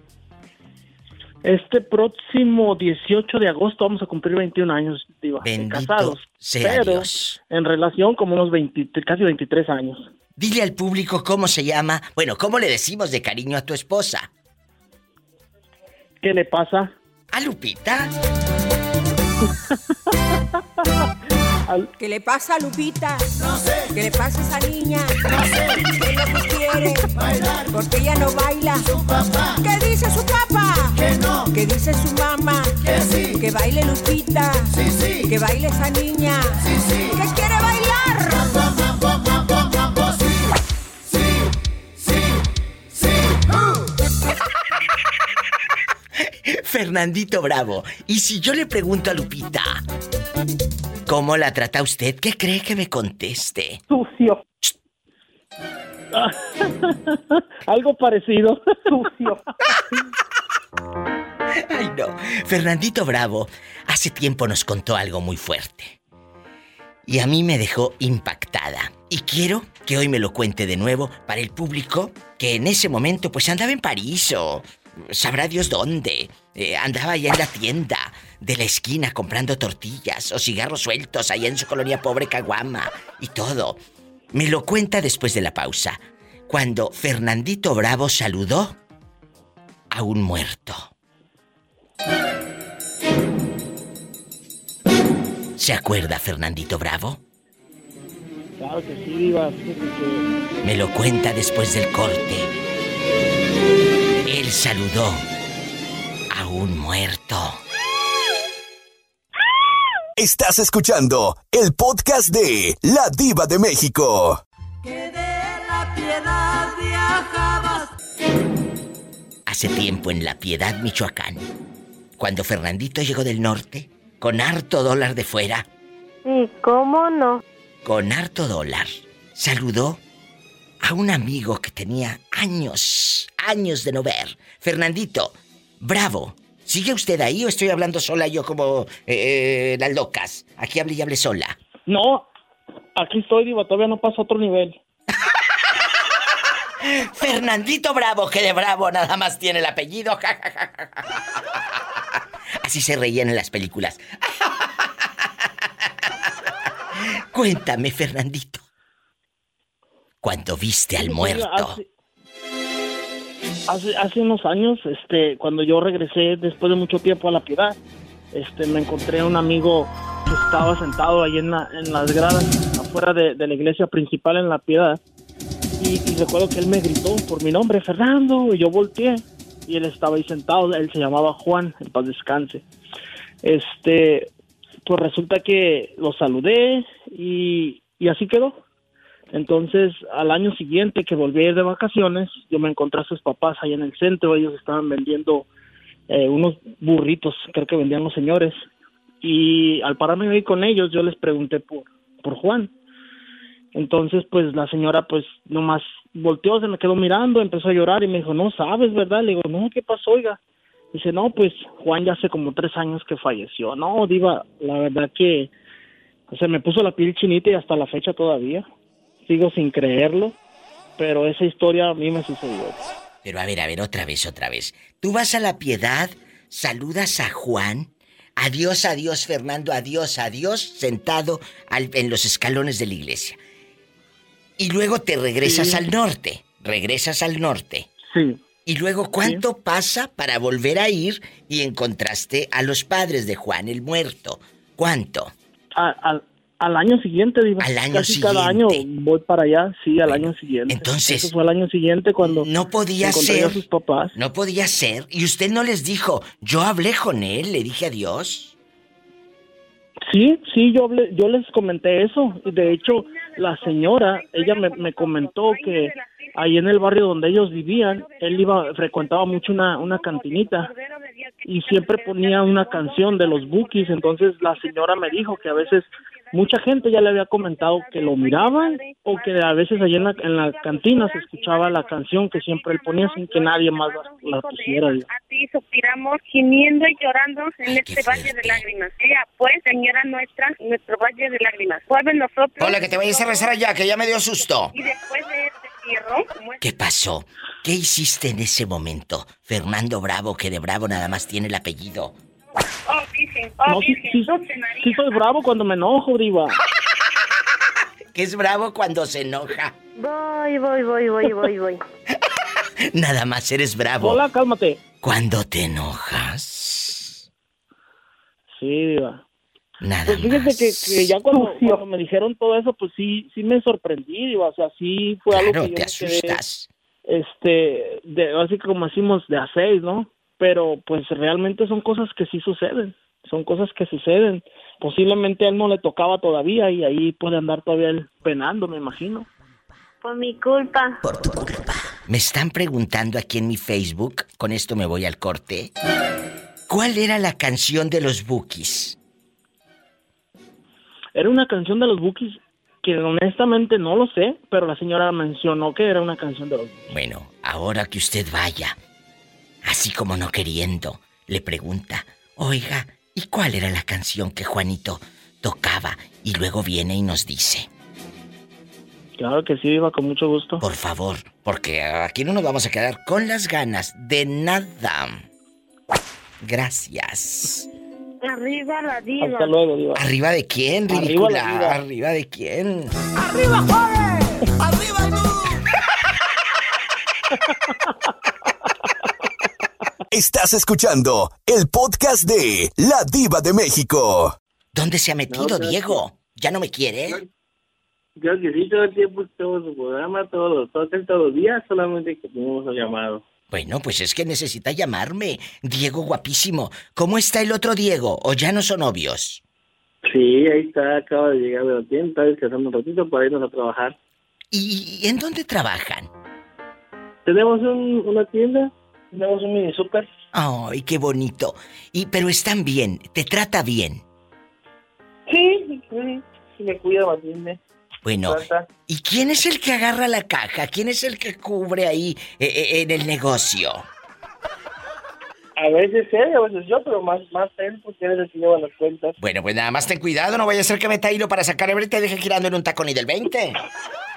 Este próximo 18 de agosto vamos a cumplir 21 años, Diva. Bendito casados. sea pero Dios. en relación como unos 20, casi 23 años. Dile al público cómo se llama. Bueno, ¿cómo le decimos de cariño a tu esposa? ¿Qué le pasa? ¿A Lupita? ¿Qué le pasa a Lupita? No sé. ¿Qué le pasa a esa niña? No sé. ¿Qué es lo que quiere? Bailar. Porque ella no baila. Su papá. ¿Qué dice su papá? Que no. ¿Qué dice su mamá? Que sí. Que baile Lupita. Sí, sí. Que baile esa niña. Sí, sí. Que quiere bailar. Fernandito Bravo. Y si yo le pregunto a Lupita, ¿cómo la trata usted? ¿Qué cree que me conteste? Sucio. Algo parecido. Sucio. Ay, no. Fernandito Bravo hace tiempo nos contó algo muy fuerte. Y a mí me dejó impactada. Y quiero que hoy me lo cuente de nuevo para el público que en ese momento pues andaba en París o sabrá Dios dónde. Eh, andaba allá en la tienda de la esquina comprando tortillas o cigarros sueltos allá en su colonia pobre Caguama y todo. Me lo cuenta después de la pausa, cuando Fernandito Bravo saludó a un muerto. ¿Se acuerda Fernandito Bravo? Claro que sí, que- Me lo cuenta después del corte. Él saludó a un muerto. Estás escuchando el podcast de La Diva de México. Que de la piedad viajabas. Hace tiempo en La Piedad, Michoacán, cuando Fernandito llegó del norte, con harto dólar de fuera, ¿Y cómo no? con harto dólar, saludó a un amigo que tenía años, años de no ver. Fernandito, bravo. ¿Sigue usted ahí o estoy hablando sola yo como eh, las locas? Aquí hable y hable sola. No, aquí estoy, Diva. Todavía no paso a otro nivel. Fernandito Bravo, que de Bravo nada más tiene el apellido. Así se reían en las películas. Cuéntame, Fernandito. Cuando viste al muerto. Hace, hace, hace unos años, este, cuando yo regresé después de mucho tiempo a La Piedad, este, me encontré a un amigo que estaba sentado ahí en, la- en las gradas afuera de, de la iglesia principal en La Piedad. Y, y recuerdo que él me gritó por mi nombre, Fernando, y yo volteé. Y él estaba ahí sentado, él se llamaba Juan, en paz descanse. Este, pues resulta que lo saludé y, y así quedó. Entonces, al año siguiente que volví de vacaciones, yo me encontré a sus papás ahí en el centro. Ellos estaban vendiendo eh, unos burritos, creo que vendían los señores. Y al pararme ahí con ellos, yo les pregunté por, por Juan. Entonces, pues la señora, pues nomás volteó, se me quedó mirando, empezó a llorar y me dijo, no sabes, ¿verdad? Le digo, no, ¿qué pasó, oiga? Dice, no, pues Juan ya hace como tres años que falleció. No, Diva, la verdad que se me puso la piel chinita y hasta la fecha todavía. Sigo sin creerlo, pero esa historia a mí me sucedió. Pero a ver, a ver, otra vez, otra vez. Tú vas a la piedad, saludas a Juan. Adiós, adiós, Fernando, adiós, adiós, sentado al- en los escalones de la iglesia. Y luego te regresas Sí. al norte. Regresas al norte. Sí. Y luego, ¿cuánto pasa para volver a ir y encontraste a los padres de Juan el muerto? ¿Cuánto? A- al, al año siguiente, Diva. Al año Casi cada año voy para allá, sí, al año siguiente. entonces- Eso fue al año siguiente cuando No podía ser. a sus papás. No podía ser. Y usted no les dijo, yo hablé con él, le dije adiós. Sí, sí, yo hablé- yo les comenté eso. De hecho, la señora, ella me, me comentó que ahí en el barrio donde ellos vivían, él iba, frecuentaba mucho una, una cantinita y siempre ponía una canción de los Bookies, entonces la señora me dijo que a veces mucha gente ya le había comentado que lo miraban o que a veces allí en la, en la cantina se escuchaba la canción que siempre él ponía sin que nadie más la, la pusiera. digo. Así suspiramos, gimiendo y llorando en este valle de lágrimas. Ella, pues, señora nuestra, nuestro valle de lágrimas. Nosotros. Hola, que te vayas a rezar allá, que ya me dio susto. Y después de este cierro, ¿Qué pasó? ¿Qué hiciste en ese momento? Fernando Bravo, que de Bravo nada más tiene el apellido. Oh, Virgen, oh, No, sí, Virgen, sí, Dulce María. sí soy bravo cuando me enojo, diva. Que es bravo cuando se enoja. Voy, voy, voy, voy, voy, voy. Nada más eres bravo. Hola, cálmate. Cuando te enojas. Sí, diva. Nada Pues fíjese más. que, que ya cuando, cuando me dijeron todo eso, pues sí, sí me sorprendí, diva. O sea, sí fue algo Claro, que yo te me quedé, asustas. este, de, así como decimos, de a seis, ¿no? Pero pues realmente son cosas que sí suceden, son cosas que suceden. Posiblemente a él no le tocaba todavía y ahí puede andar todavía él penando, me imagino. Por mi culpa. Por tu culpa. Me están preguntando aquí en mi Facebook, con esto me voy al corte. ¿Cuál era la canción de los Bookies? Era una canción de los Bookies que honestamente no lo sé, pero la señora mencionó que era una canción de los Bookies. Bueno, ahora que usted vaya, así como no queriendo, le pregunta, oiga, ¿y cuál era la canción que Juanito tocaba? Y luego viene y nos dice. Claro que sí, iba con mucho gusto. Por favor, porque aquí no nos vamos a quedar con las ganas de nada. Gracias. Arriba la diva. Hasta luego, diva. ¿Arriba de quién, Arriba la ridícula? diva. ¿Arriba de quién? ¡Arriba, joven! ¡Arriba tú! Estás escuchando el podcast de La Diva de México. ¿Dónde se ha metido, Diego? ¿Ya no me quiere? Creo que sí, todo el tiempo todo su programa, todo, todo, todos los días, solamente que tenemos el llamado. Bueno, pues es que necesita llamarme. Diego guapísimo. ¿Cómo está el otro Diego? ¿O ya no son novios? Sí, ahí está, acaba de llegar de la tienda, está descansando un ratito para irnos a trabajar. ¿Y en dónde trabajan? Tenemos un- una tienda, tenemos un mini super. Ay, qué bonito. Y pero están bien, te trata bien. Sí, sí, sí, me cuida, atiende. Bueno, Trata. ¿y quién es el que agarra la caja? ¿Quién es el que cubre ahí eh, eh, en el negocio? A veces él, a veces yo, pero más, más él, porque él es el que lleva las cuentas. Bueno, pues nada más ten cuidado, no vaya a ser que meta hilo para sacar el y te deje girando en un tacón y del 20.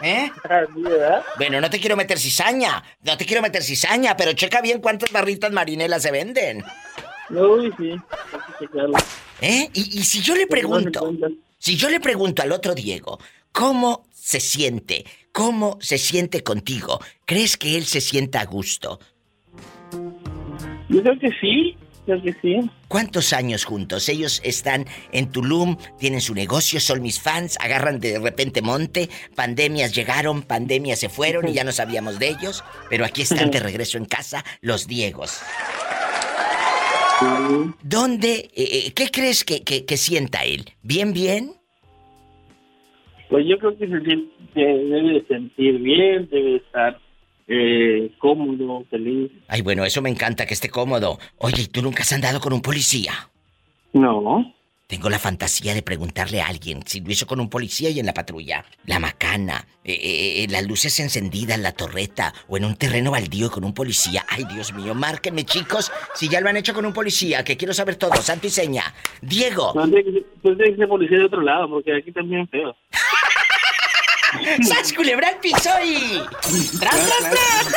¿Eh? Así, ¿verdad? Bueno, no te quiero meter cizaña, no te quiero meter cizaña, pero checa bien cuántas barritas marinelas se venden. No, y sí, hay que. ¿Eh? Y, y si yo le pregunto, si yo le pregunto al otro Diego, ¿cómo se siente? ¿Cómo se siente contigo? ¿Crees que él se sienta a gusto? Yo creo que sí, creo que sí. ¿Cuántos años juntos? Ellos están en Tulum, tienen su negocio, son mis fans, agarran de repente monte, pandemias llegaron, pandemias se fueron y ya no sabíamos de ellos, pero aquí están de regreso en casa los Diegos. ¿Dónde, eh, eh, qué crees que, que- que sienta él? ¿Bien, bien? Pues yo creo que se siente- debe de sentir bien, debe de estar eh, cómodo, feliz. Ay, bueno, eso me encanta, que esté cómodo. Oye, ¿y tú nunca has andado con un policía? No. Tengo la fantasía de preguntarle a alguien si lo hizo con un policía y en la patrulla. La macana, eh, eh, eh, las luces encendidas, la torreta o en un terreno baldío con un policía. Ay, Dios mío, márquenme, chicos, si ya lo han hecho con un policía, que quiero saber todo. Santo y seña. Diego. Pues tiene que ser policía de otro lado, porque aquí también es feo. ¡Sas, culebra al piso y... ¡Tras, tras, tras!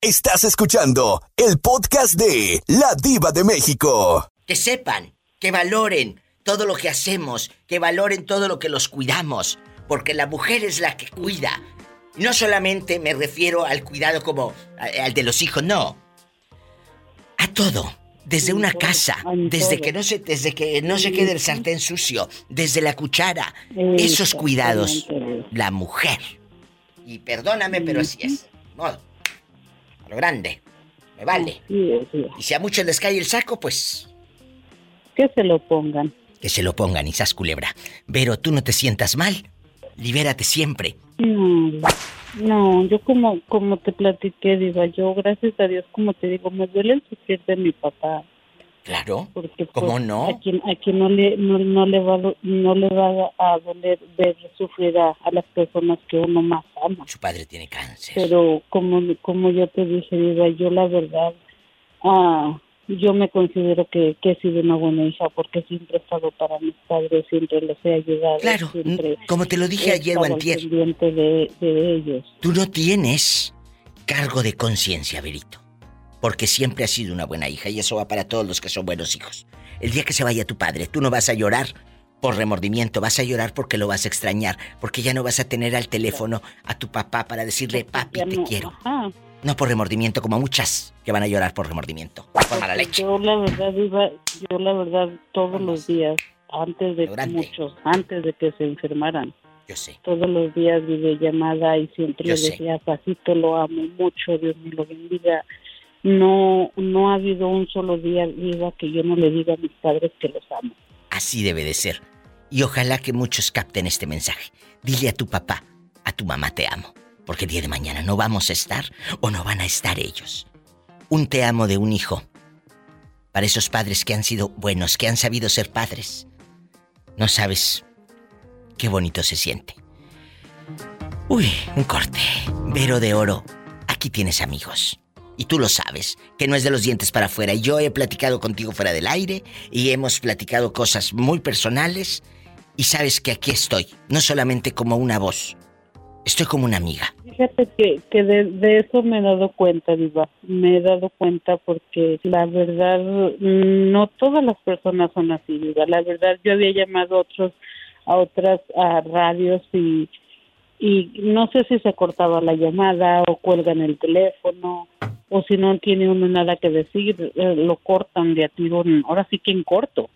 Estás escuchando el podcast de La Diva de México. Que sepan, que valoren todo lo que hacemos, que valoren todo lo que los cuidamos, porque la mujer es la que cuida. No solamente me refiero al cuidado como a- al de los hijos, no. A todo. Desde una casa, desde que no se, desde que no se quede el sartén sucio, desde la cuchara, esos cuidados, la mujer. Y perdóname, pero así es. Modo. A lo grande. Me vale. Y si a muchos les cae el saco, pues Que se lo pongan. que se lo pongan, Isas Culebra. Pero tú no te sientas mal. Libérate siempre. Mm, No, yo como como te platiqué, Diva, yo gracias a Dios, como te digo, me duele el sufrir de mi papá. Claro. Porque ¿Cómo pues, no? A quien, a quien no le no, no le va no le va a doler ver sufrir a, a las personas que uno más ama. Su padre tiene cáncer. Pero como como yo te dije, Diva, yo la verdad ah, yo me considero que, que he sido una buena hija porque siempre he estado para mis padres, siempre les he ayudado. Claro, siempre como te lo dije ayer o antier. pendiente de, de ellos. Tú no tienes cargo de conciencia, Verito. Porque siempre has sido una buena hija y eso va para todos los que son buenos hijos. El día que se vaya tu padre, tú no vas a llorar por remordimiento, vas a llorar porque lo vas a extrañar, porque ya no vas a tener al teléfono a tu papá para decirle, papi, te quiero. ajá. No por remordimiento, como muchas que van a llorar por remordimiento. Por mala leche. Yo la verdad iba, yo la verdad todos los días, antes de muchos, antes de que se enfermaran, Yo sé. todos los días videollamada y siempre Yo le decía, Pasito, lo amo mucho, Dios me lo bendiga. No, no ha habido un solo día, Diva, que yo no le diga a mis padres que los amo. Así debe de ser. Y ojalá que muchos capten este mensaje. Dile a tu papá, a tu mamá te amo. Porque el día de mañana no vamos a estar o no van a estar ellos. Un te amo de un hijo. Para esos padres que han sido buenos, que han sabido ser padres. No sabes qué bonito se siente. Uy, un corte. Vero de oro. Aquí tienes amigos. Y tú lo sabes, que no es de los dientes para afuera. Yo he platicado contigo fuera del aire y hemos platicado cosas muy personales. Y sabes que aquí estoy, no solamente como una voz, estoy como una amiga. Fíjate que, que de, eso me he dado cuenta, Diva. Me he dado cuenta porque la verdad, no todas las personas son así, Diva. La verdad, yo había llamado a otros, a otras a radios y, y no sé si se cortaba la llamada o cuelgan el teléfono o si no tiene uno nada que decir, eh, lo cortan de a tiro. Ahora sí que en corto.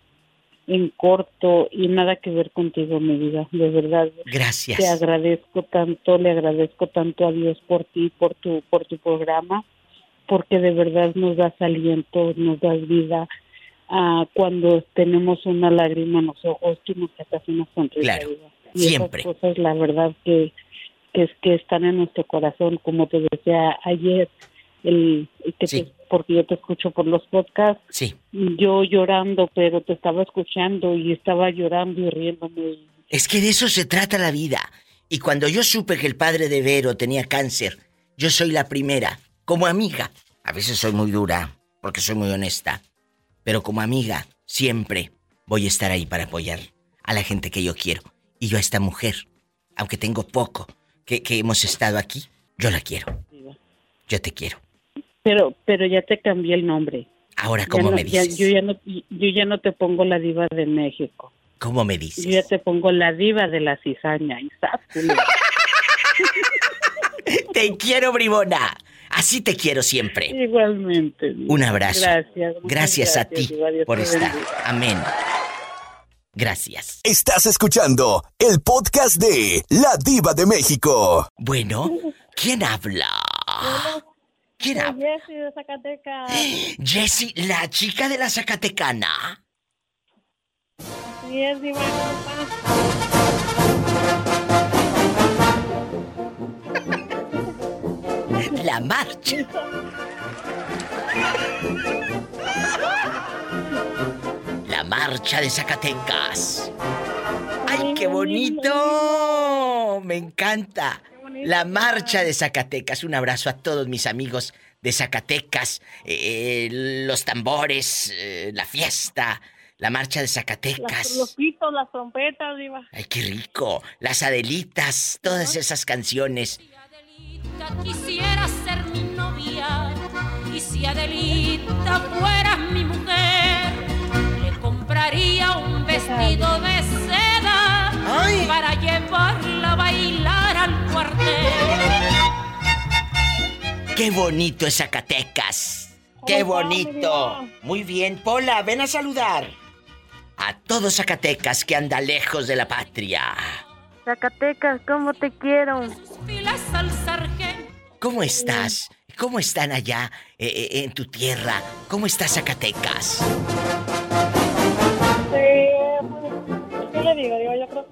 En corto y nada que ver contigo, mi vida, de verdad. Gracias. Te agradezco tanto, le agradezco tanto a Dios por ti, por tu, por tu programa, porque de verdad nos das aliento, nos das vida. Ah, cuando tenemos una lágrima en los ojos, tú nos sacas una sonrisa. Claro, vida. Y esas siempre. cosas, la verdad, que, que es que están en nuestro corazón, como te decía ayer, el, el que te- porque yo te escucho por los podcasts. Sí. Yo llorando, pero te estaba escuchando y estaba llorando y riéndome. Es que de eso se trata la vida. Y cuando yo supe que el padre de Vero tenía cáncer, yo soy la primera, como amiga. A veces soy muy dura, porque soy muy honesta. Pero como amiga, siempre voy a estar ahí para apoyar a la gente que yo quiero. Y yo a esta mujer, aunque tengo poco, que, que hemos estado aquí, yo la quiero. Yo te quiero. Pero, pero ya te cambié el nombre. Ahora, Ya ¿cómo no- me ya- dices? yo, ya no, yo ya no te pongo la diva de México. ¿Cómo me dices? Yo ya te pongo la diva de la cizaña. Te quiero, bribona. Así te quiero siempre. Igualmente. diva. Un abrazo. Gracias. muchas Gracias a ti diva. Por estar. bendiga. Amén. Gracias. Estás escuchando el podcast de La Diva de México. Bueno, ¿quién habla? ¿Quién habla? Jessy de Zacatecas. Jessie, la chica de la Zacatecana. Sí, es Diva La marcha. La marcha de Zacatecas. ¡Ay, qué bonito! Me encanta. La marcha de Zacatecas. Un abrazo a todos mis amigos de Zacatecas. eh, los tambores, eh, la fiesta, la marcha de Las- Zacatecas. los pitos, las trompetas, Diva. ¡Ay, qué rico! Las Adelitas, todas esas canciones. Quisiera ser mi novia y si Adelita fuera mi mujer, le compraría un vestido de seda para llevarla a bailar al cuartel. ¡Qué bonito es Zacatecas! ¡Qué ¿Cómo está, bonito! Muy bien, Pola, ven a saludar. A todos Zacatecas que anda lejos de la patria. Zacatecas, ¿cómo te quiero? Filas al sargento. ¿Cómo estás? ¿Cómo están allá eh, eh, en tu tierra? ¿Cómo está Zacatecas? Sí, pues, ¿qué le digo? Digo, yo creo,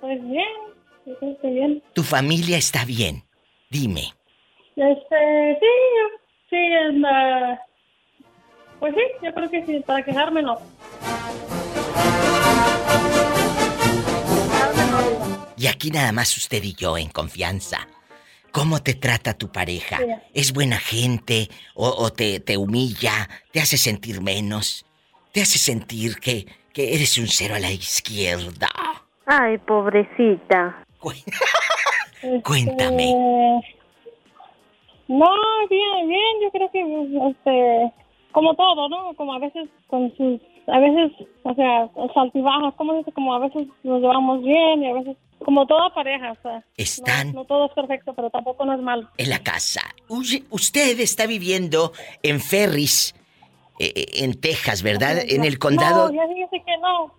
pues bien, bien. ¿Tu familia está bien? Dime. Este, sí, sí, en la- pues sí, yo creo que sí, para quejarme no. Y aquí nada más usted y yo en confianza. ¿Cómo te trata tu pareja? Sí. ¿Es buena gente o, o te, te humilla? ¿Te hace sentir menos? ¿Te hace sentir que, que eres un cero a la izquierda? Ay, pobrecita. Cuéntame. Este, no, bien, bien, yo creo que, este, como todo, ¿no? Como a veces con sus, a veces, o sea, saltibajas, como dice, como a veces nos llevamos bien y a veces, como toda pareja, o sea. Están No, no todo es perfecto, pero tampoco no es malo. en la casa. Uy, usted está viviendo en Ferris, eh, eh, en Texas, ¿verdad? En el condado... No, ya fíjese que no.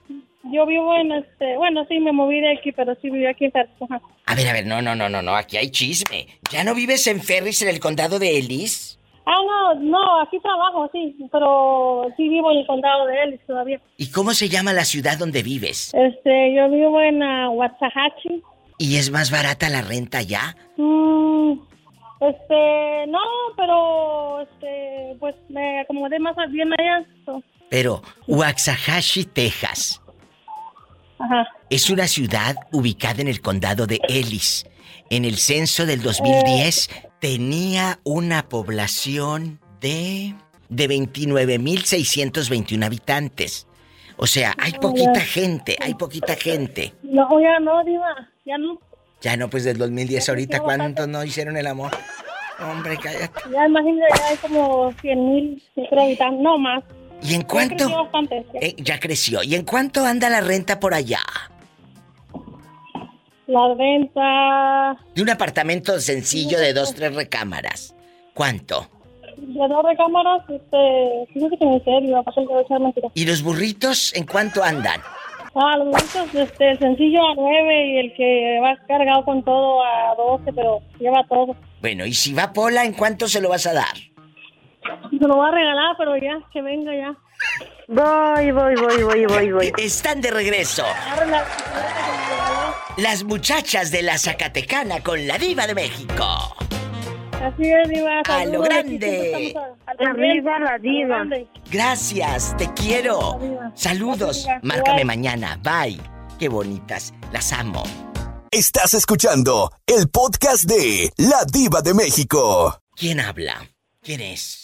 Yo vivo en este, bueno, sí, me moví de aquí, pero sí viví aquí en Ferris, ajá. A ver, a ver, no, no, no, no, no, aquí hay chisme. ¿Ya no vives en Ferris, en el condado de Ellis? Ah, no, no, aquí trabajo, sí, pero sí vivo en el condado de Ellis todavía. ¿Y cómo se llama la ciudad donde vives? Este, yo vivo en uh, Waxahachie. ¿Y es más barata la renta allá? Mm, este, no, pero, este, pues me acomodé más bien allá. so, Pero Waxahachie, Texas, Ajá. es una ciudad ubicada en el condado de Ellis. En el censo del 2010 tenía una población de de 29.621 habitantes. O sea, hay poquita gente, hay poquita gente. No, ya no, Diva, ya no. Ya no, pues del 2010 ahorita, ¿cuántos no hicieron el amor? Hombre, cállate. Ya imagino, ya hay como 100 mil, creo, habitantes, no más. ¿Y en Ya cuánto? creció bastante, ya. Eh, ya creció. ¿Y en cuánto anda la renta por allá? La renta De un apartamento sencillo de dos, tres recámaras. ¿Cuánto? de dos recámaras, este, fíjate que echar mentira. ¿Y los burritos en cuánto andan? Ah, los momentos, este, el sencillo a 9 y el que va cargado con todo a 12, pero lleva todo. Bueno, y si va Pola, ¿en cuánto se lo vas a dar? Se lo va a regalar, pero ya, que venga ya. Voy, voy, voy, voy, voy, voy. Están de regreso. Las muchachas de la Zacatecana con la diva de México. Así es, Diva. A lo grande. Arriba la diva. Gracias, te quiero. Saludos. Márcame mañana. Bye. Qué bonitas. Las amo. Estás escuchando el podcast de La Diva de México. ¿Quién habla? ¿Quién es?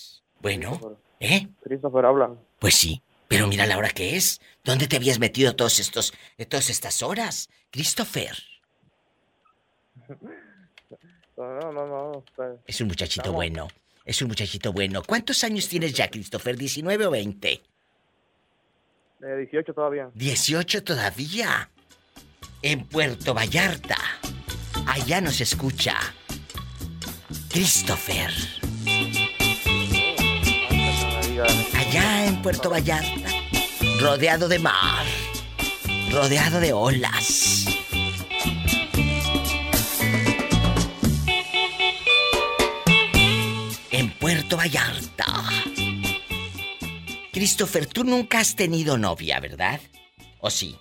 Bueno, ¿eh? Christopher habla. Pues sí, pero mira la hora que es. ¿Dónde te habías metido todos estos, eh, todas estas horas? Christopher. No, no, no. está- Es un muchachito Estamos- bueno. Es un muchachito bueno. ¿Cuántos años tienes ya, Christopher? ¿19 o 20? Eh, 18 todavía. 18 todavía. En Puerto Vallarta. Allá nos escucha. Christopher. Allá en Puerto Vallarta. Rodeado de mar. Rodeado de olas. En Puerto Vallarta. Christopher, tú nunca has tenido novia, ¿verdad? ¿O sí?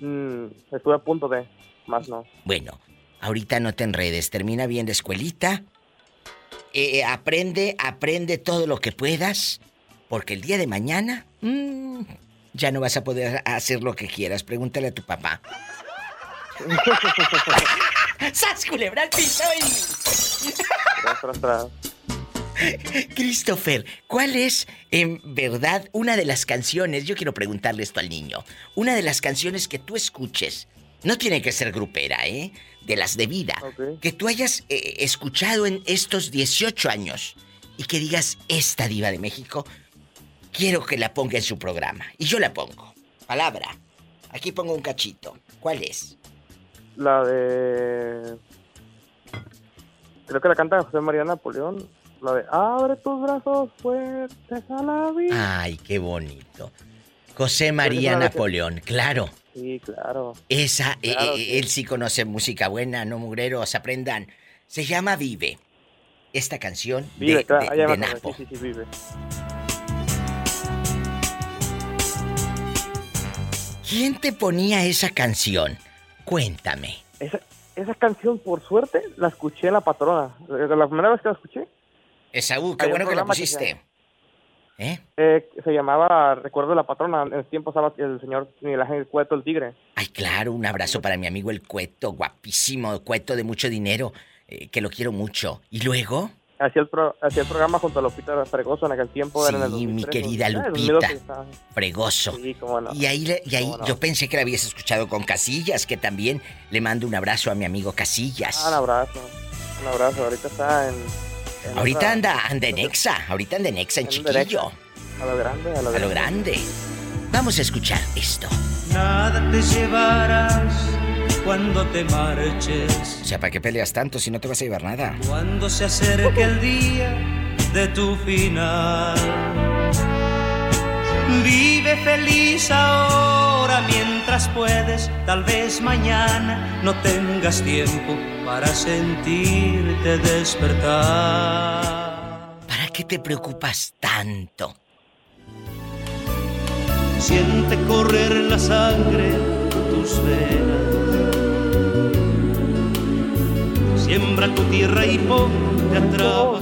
Mm, estuve a punto de. Más no. Bueno, ahorita no te enredes, termina bien la escuelita. Eh, aprende, aprende todo lo que puedas, porque el día de mañana mm, ya no vas a poder hacer lo que quieras. Pregúntale a tu papá. ¡Sas, culebra al piso. Christopher, ¿cuál es en verdad una de las canciones? Yo quiero preguntarle esto al niño. Una de las canciones que tú escuches, no tiene que ser grupera, ¿eh? De las de vida. Que tú hayas eh, escuchado en estos 18 años y que digas, esta diva de México, quiero que la ponga en su programa. Y yo la pongo. Palabra. Aquí pongo un cachito. ¿Cuál es? La de. Creo que la canta José María Napoleón. La de Abre tus brazos fuertes a la vida. Ay, qué bonito. José María Napoleón, claro. Sí, claro. Esa, eh, Claro, eh, sí. él sí conoce música buena, no mugreros, aprendan. Se llama Vive. Esta canción de- Vive, claro. de, acordé. Napo. Sí, sí, sí, vive. ¿Quién te ponía esa canción? Cuéntame. Esa, esa canción, por suerte, la escuché en La Patrona. Eh, La primera vez que la escuché, Esaú, qué bueno que la pusiste. ¿Eh? eh, se llamaba Recuerdo de La Patrona. En ese tiempo estaba el señor Miguel Ángel Cueto, el tigre. Ay, claro, un abrazo para mi amigo el Cueto, guapísimo, Cueto de mucho dinero, eh, que lo quiero mucho. ¿Y luego? Hacía el, pro- hacía el programa junto a Lupita Fregoso en aquel tiempo. era en el Sí, mi 2003, querida. Eh, Lupita. 2012 estaba. Fregoso. Sí, cómo no. Y ahí, y ahí no. yo pensé que la habías escuchado con Casillas, que también le mando un abrazo a mi amigo Casillas. Ah, un abrazo. Un abrazo. Ahorita está en. En ahorita anda, anda en Exa, ahorita anda en Exa, en chiquillo. A lo grande, a lo A lo grande. Vamos a escuchar esto. Nada te llevarás cuando te marches. O sea, ¿para qué peleas tanto si no te vas a llevar nada? Cuando se acerque el día de tu final. Vive feliz ahora mientras puedes. Tal vez mañana no tengas tiempo para sentirte despertar. ¿Para qué te preocupas tanto? Siente correr la sangre por tus venas. Siembra tu tierra y ponte a trabajar.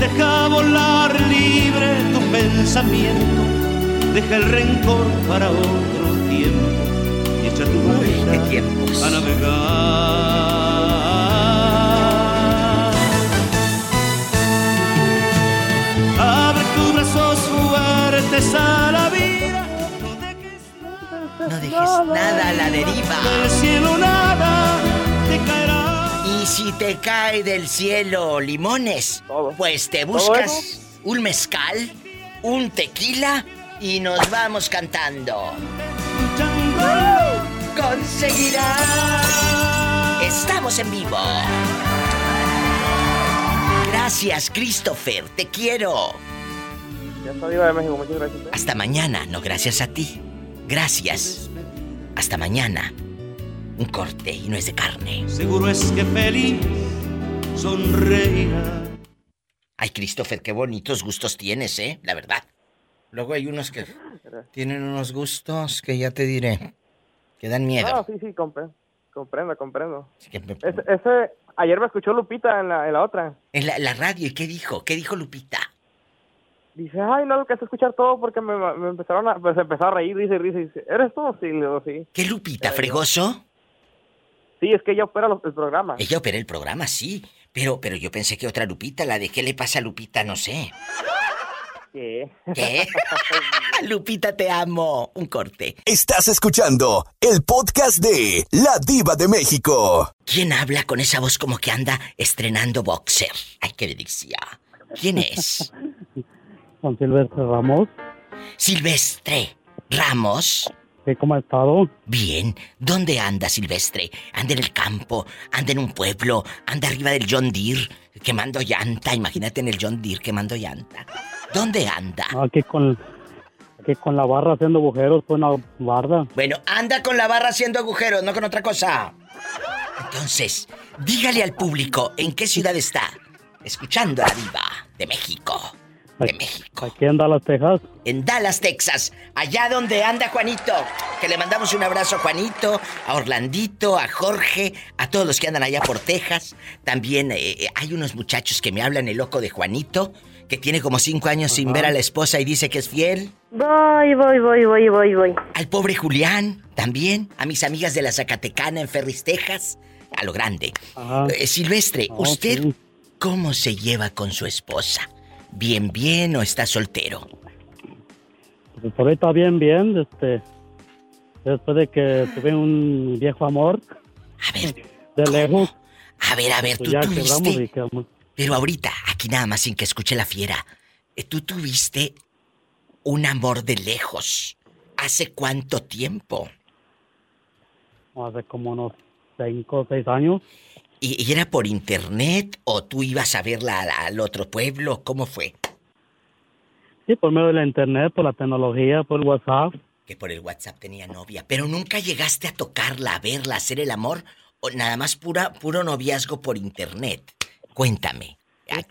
Deja volar libre tu pensamiento. Deja el rencor para otro tiempo. Y echa tu vuelta a navegar. Abre tus brazos fuertes a la vida. No dejes nada a la deriva. Del cielo nada te caerá. Y si te cae del cielo limones, pues te buscas un mezcal, un tequila y nos vamos cantando. Conseguirás. Estamos en vivo. Gracias, Christopher. Te quiero. Ya está Diva de México, muchas gracias. ¿eh? Hasta mañana. No, gracias a ti. Gracias. Hasta mañana. Un corte y no es de carne. Seguro es que feliz sonreirá. Ay, Christopher, qué bonitos gustos tienes, ¿eh? La verdad. Luego hay unos que tienen unos gustos que ya te diré. Que dan miedo. No, sí, sí, compre- comprendo, comprendo. que me- Ese, ese- ayer me escuchó Lupita en la, en la otra. En la, la radio, ¿y qué dijo? ¿Qué dijo Lupita? Dice, ay, no alcancé a escuchar todo porque me, me empezaron a, pues empezó a reír, dice, dice, dice, ¿eres tú? Sí, le digo, sí. ¿Qué Lupita, fregoso? Sí, es que ella opera los- el programa. Ella opera el programa, sí. Pero, pero yo pensé que otra Lupita, la de qué le pasa a Lupita, no sé. ¿Qué? ¿Qué? Lupita, te amo. Un corte. Estás escuchando el podcast de La Diva de México. ¿Quién habla con esa voz como que anda estrenando boxer? Ay, qué delicia. ¿Quién es? Con Silvestre Ramos. Silvestre Ramos. ¿Qué, ¿Cómo ha estado? Bien. ¿Dónde anda Silvestre? ¿Anda en el campo? ¿Anda en un pueblo? ¿Anda arriba del John Deere quemando llanta? Imagínate en el John Deere quemando llanta. ¿Dónde anda? Aquí con, aquí con la barra haciendo agujeros con una barda. Bueno, anda con la barra haciendo agujeros, no con otra cosa. Entonces, dígale al público en qué ciudad está. Escuchando a la diva de México. De México. Aquí en Dallas, Texas. En Dallas, Texas. Allá donde anda Juanito. Que le mandamos un abrazo a Juanito, a Orlandito, a Jorge, a todos los que andan allá por Texas. También eh, hay unos muchachos que me hablan el loco de Juanito, que tiene como cinco años sin ver a la esposa y dice que es fiel. Voy, voy, voy, voy, voy, voy. Al pobre Julián, también. A mis amigas de la Zacatecana en Ferris, Texas. A lo grande. Eh, Silvestre, Ah, ¿usted sí. cómo se lleva con su esposa? ¿Bien, bien o está soltero? Pues ahorita bien, bien, este... Después de que tuve un viejo amor. A ver. De lejos. A ver, a ver, pues tú ya tuviste... quebramos y quedamos. Pero ahorita, aquí nada más sin que escuche la fiera, eh, tú tuviste un amor de lejos. ¿Hace cuánto tiempo? Hace como unos cinco o seis años. ¿Y, y era por internet o tú ibas a verla al, al otro pueblo? ¿Cómo fue? Sí, por medio de la internet, por la tecnología, por WhatsApp. Que por el WhatsApp tenía novia. Pero nunca llegaste a tocarla, a verla, a hacer el amor. O nada más pura, puro noviazgo por internet. Cuéntame. Aquí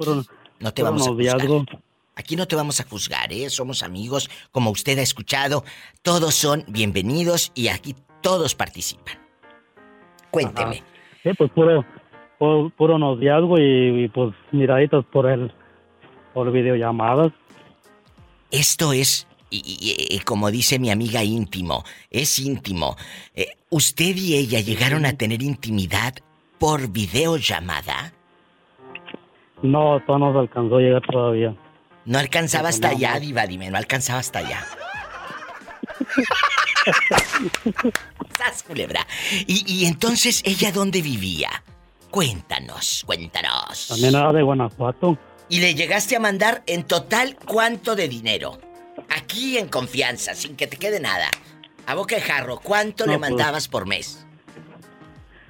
no te vamos a juzgar. Aquí no te vamos a juzgar, ¿eh? Somos amigos, como usted ha escuchado. Todos son bienvenidos y aquí todos participan. Cuénteme. Ajá. Sí, pues puro, puro, puro noviazgo y, y, pues miraditas por el, por videollamadas. Esto es, y como dice mi amiga íntimo, es íntimo. Eh, ¿Usted y ella llegaron a tener intimidad por videollamada? No, todo no se alcanzó a llegar todavía. No alcanzaba hasta No, allá, no. Diva, dime, no alcanzaba hasta allá. ¡Sas, culebra! Y, y entonces, ¿ella dónde vivía? Cuéntanos, cuéntanos. También era de Guanajuato. Y le llegaste a mandar en total cuánto de dinero. Aquí en confianza, sin que te quede nada. A boca de jarro, ¿cuánto No, le pues- mandabas por mes?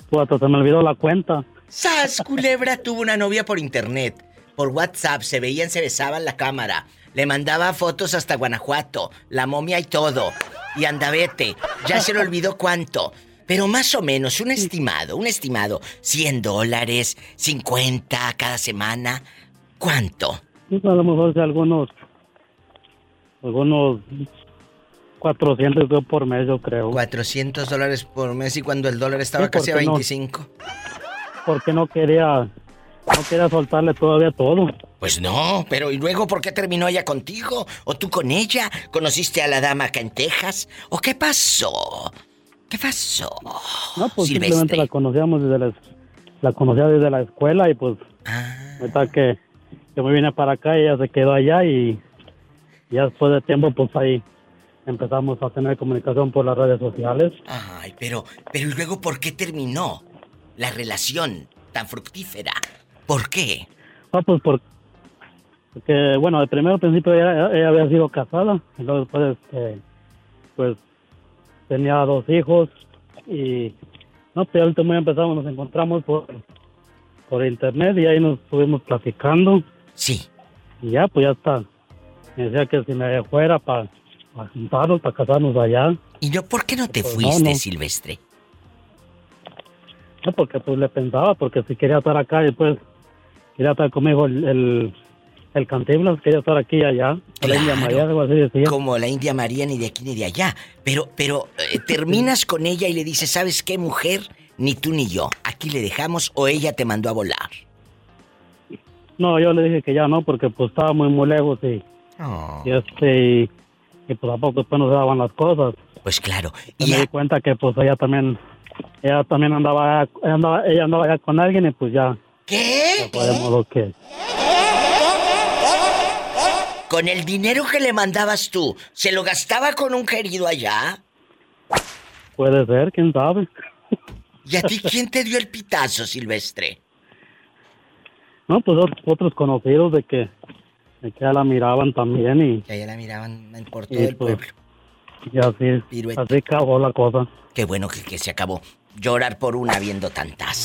Pues hasta se me olvidó la cuenta. ¡Sas! Culebra tuvo una novia por internet. Por WhatsApp, se veían, se besaban la cámara. Le mandaba fotos hasta Guanajuato, la momia y todo. Y andavete, ya se le olvidó cuánto. Pero más o menos, un estimado, un estimado. 100 dólares, 50 cada semana. ¿Cuánto? Pues, a lo mejor algunos, algunos 400 yo por mes, yo creo. 400 dólares por mes y cuando el dólar estaba Sí, casi a porque no- 25. Porque no quería, no quería soltarle todavía todo. Pues no, pero ¿y luego por qué terminó ella contigo? ¿O tú con ella? ¿Conociste a la dama acá en Texas? ¿O qué pasó? ¿Qué pasó? No, pues Silvestre. simplemente la conocíamos desde la, la conocía desde la escuela y pues Ah. que, que me vine para acá ella se quedó allá y ya después de tiempo pues ahí empezamos a tener comunicación por las redes sociales. Ay, pero, pero ¿y luego por qué terminó la relación tan fructífera? ¿Por qué? Ah, pues por, porque, bueno, de primero principio ella, ella había sido casada, y luego después, este, pues, tenía dos hijos, y, no, pues, al último empezamos, nos encontramos por, por internet, y ahí nos estuvimos platicando. Sí. Y ya, pues, ya está. Me decía que si me fuera para juntarnos, para casarnos allá. ¿Y no, por qué no te Pues, fuiste, no, no. Silvestre? No, porque pues le pensaba, porque si quería estar acá y pues quería estar conmigo el, el, el Cantinflas, quería estar aquí y allá, a la India María, algo así decía. Como la India María ni de aquí ni de allá. Pero, pero eh, terminas con ella y le dices, ¿sabes qué, mujer? Ni tú ni yo. Aquí le dejamos o ella te mandó a volar. No, yo le dije que ya no, porque pues estaba muy, muy lejos y, y este, y, pues a poco después no se daban las cosas. Pues claro. Y me di cuenta que pues ella también, ella también andaba, ella andaba, ella andaba ya con alguien y pues ya. ¿Qué? Ya de modo que, Con el dinero que le mandabas tú, ¿se lo gastaba con un querido allá? puede ser, quién sabe. ¿Y a ti quién te dio el pitazo, Silvestre? No, pues ot- otros conocidos de que, de que ya la miraban también y, Que allá la miraban por todo el pues, pueblo. Y así, Pirueta. así acabó la cosa. Qué bueno que, que se acabó. Llorar por una viendo tantas.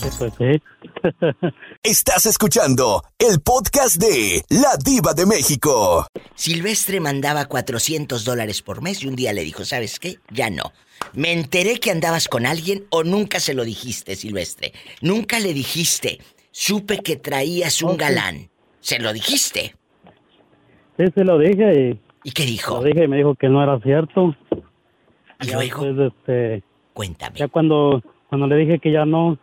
Sí, pues sí. Estás escuchando el podcast de La Diva de México. Silvestre mandaba 400 dólares por mes y un día le dijo, ¿sabes qué? Ya no. Me enteré que andabas con alguien o nunca se lo dijiste, Silvestre. Nunca le dijiste. Supe que traías un galán. ¿Se lo dijiste? Sí, sí lo dije y... ¿Y qué dijo? Lo dije y me dijo que no era cierto. ¿Y Ya luego? después, este, Cuéntame. ya cuando, cuando le dije que ya no,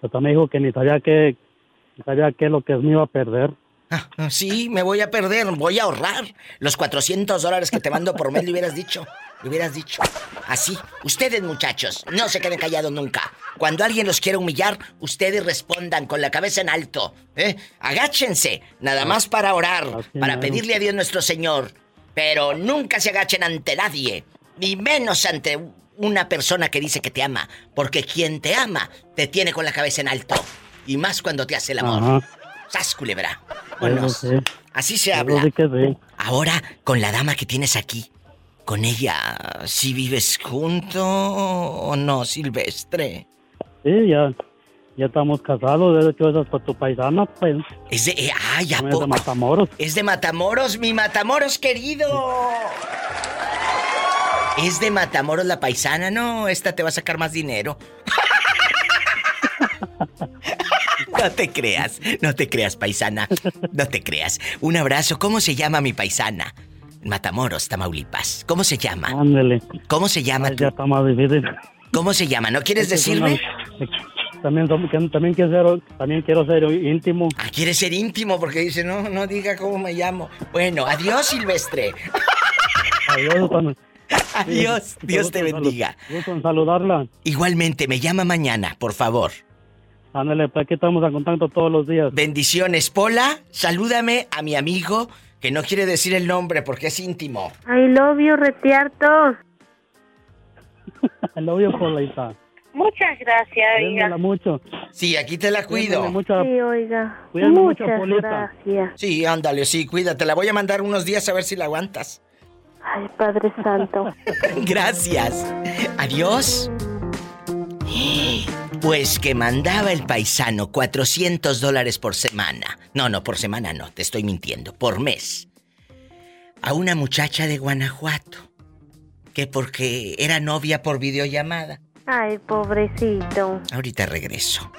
pues también dijo que ni sabía qué, ni sabía qué es lo que me iba a perder. Ah, Sí, me voy a perder, voy a ahorrar. Los 400 dólares que te mando por mes le hubieras dicho. Le hubieras dicho. Así, ustedes muchachos, no se queden callados nunca. Cuando alguien los quiera humillar, ustedes respondan con la cabeza en alto. ¿eh? Agáchense, nada más para orar, para pedirle a Dios nuestro Señor. Pero nunca se agachen ante nadie, ni menos ante una persona que dice que te ama. Porque quien te ama, te tiene con la cabeza en alto. Y más cuando te hace el amor. Ajá. ¡Sas, culebra! Sí. Así se habla. sí. Ahora, con la dama que tienes aquí, con ella, ¿sí vives junto o no, Silvestre? Sí, ya, ya estamos casados, de hecho esa es por tu paisana, pues. Es de... eh, ¡Ay, ¿a También es de? Matamoros. Es de Matamoros, mi Matamoros querido. Es de Matamoros la paisana, no, esta te va a sacar más dinero. No te creas, no te creas, paisana. No te creas. Un abrazo. ¿Cómo se llama mi paisana? Matamoros, Tamaulipas. ¿Cómo se llama? Ándele. ¿Cómo se llama Ya está más difícil. ¿Cómo se llama? ¿No quieres Es decirme? También, también, quiero ser, también quiero ser íntimo. Ah, quiere ser íntimo porque dice, no, no diga cómo me llamo. Bueno, adiós, Silvestre. Adiós, Juan. Adiós, Dios te bendiga. Gusto en saludarla. Igualmente, me llama mañana, por favor. Ándale, pues aquí estamos en contacto todos los días. Bendiciones, Pola. Salúdame a mi amigo, que no quiere decir el nombre porque es íntimo. I love you, retiartos. El novio por la Isa. Muchas gracias, Cuídala mucho. Sí, aquí te la cuido. Mucho. Sí, oiga. Cuídame mucho, Muchas Polita. gracias. Sí, ándale, sí, cuídate. La voy a mandar unos días a ver si la aguantas. Ay, Padre Santo. Gracias. Adiós. Pues que mandaba el paisano 400 dólares por semana. No, no, por semana no, te estoy mintiendo. Por mes. A una muchacha de Guanajuato. Que porque era novia por videollamada. Ay, pobrecito. Ahorita regreso.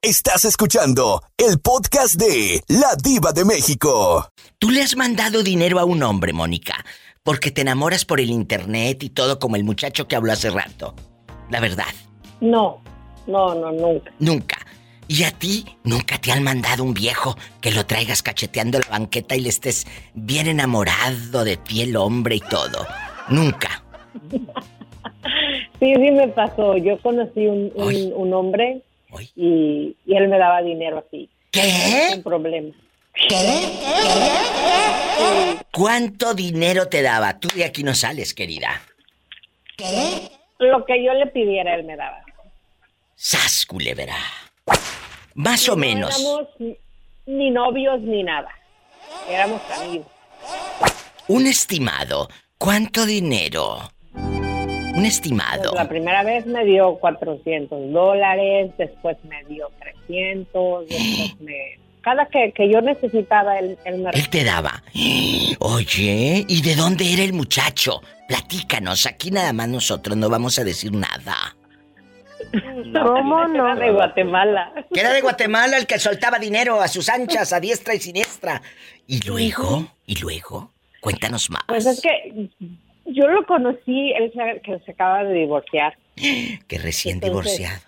Estás escuchando el podcast de La Diva de México. ¿Tú le has mandado dinero a un hombre, Mónica? Porque te enamoras por el internet y todo como el muchacho que habló hace rato. La verdad, No, no, no, nunca. nunca. ¿Y a ti nunca te han mandado un viejo que lo traigas cacheteando la banqueta y le estés bien enamorado de ti el hombre y todo? Nunca. Sí, sí me pasó. Yo conocí un, un, un hombre y, y él me daba dinero así. ¿Qué? Sin problema. ¿Cuánto dinero te daba? Tú de aquí no sales, querida. Lo que yo le pidiera, él me daba. ¡Sas, culebra! Más o No menos. éramos ni- ni novios ni nada. Éramos amigos. Un estimado. ¿Cuánto dinero? Un estimado. Pues la primera vez me dio 400 dólares, después me dio 300, después me... Cada que, que yo necesitaba, él, él me... Él te daba. Oye, ¿y de dónde era el muchacho? Platícanos, aquí nada más nosotros no vamos a decir nada. ¿Cómo no? Era de Guatemala. Que era de Guatemala el que soltaba dinero a sus anchas, a diestra y siniestra. ¿Y luego? ¿Y luego? Cuéntanos más. Pues es que yo lo conocí, él se, que se acaba de divorciar. Que recién Entonces, divorciado.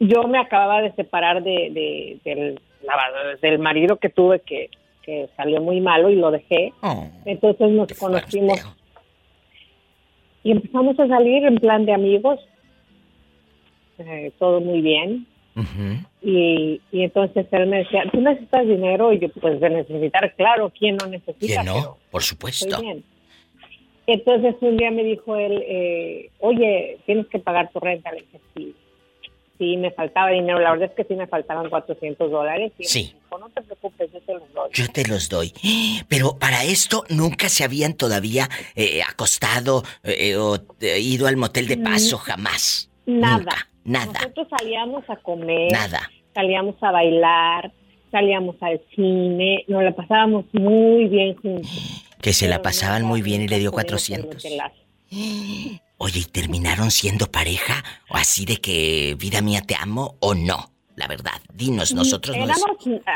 Yo me acababa de separar de, de- del, marido que tuve que, que salió muy malo y lo dejé. Oh, Entonces nos conocimos y empezamos a salir en plan de amigos. Eh, todo muy bien. Y, y entonces él me decía, ¿tú necesitas dinero? Y yo, pues de necesitar, claro, ¿quién no necesita? Que no, por estoy supuesto. bien. Entonces un día me dijo él, eh, oye, tienes que pagar tu renta. Le dije, sí. Sí, me faltaba dinero. La verdad es que sí me faltaban 400 dólares. Y Sí. dijo, no te preocupes, yo te los doy. Yo te los doy. Pero para esto nunca se habían todavía eh, acostado eh, o eh, ido al motel de paso, jamás. Nada. Nunca, nada, Nosotros salíamos a comer. nada. salíamos a bailar, salíamos al cine, nos la pasábamos muy bien juntos. Que se la pasaban muy bien y le dio 400. Telazo. Oye, ¿y terminaron siendo pareja? ¿O así de que vida mía te amo o no? La verdad, dinos, nosotros no éramos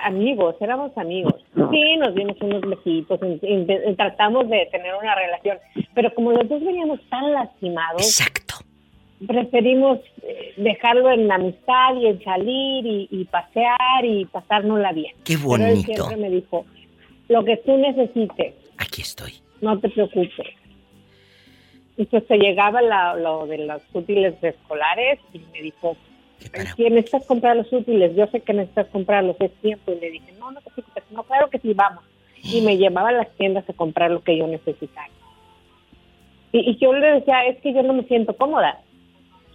amigos, éramos amigos. Sí, nos dimos unos besitos, in- tratamos de tener una relación, pero como los dos veníamos tan lastimados, Exacto. preferimos eh, dejarlo en amistad y en salir y, y pasear y pasárnosla bien. Qué Pero él bonito. siempre me dijo, lo que tú necesites, Aquí estoy. no te preocupes. Y pues se llegaba la- lo de los útiles escolares y me dijo, ¿quién necesitas comprar los útiles? Yo sé que necesitas comprarlos, es tiempo. Y le dije, no, no te preocupes, no, claro que sí, vamos. Y me llevaba a las tiendas a comprar lo que yo necesitaba. Y, y yo le decía, es que yo no me siento cómoda,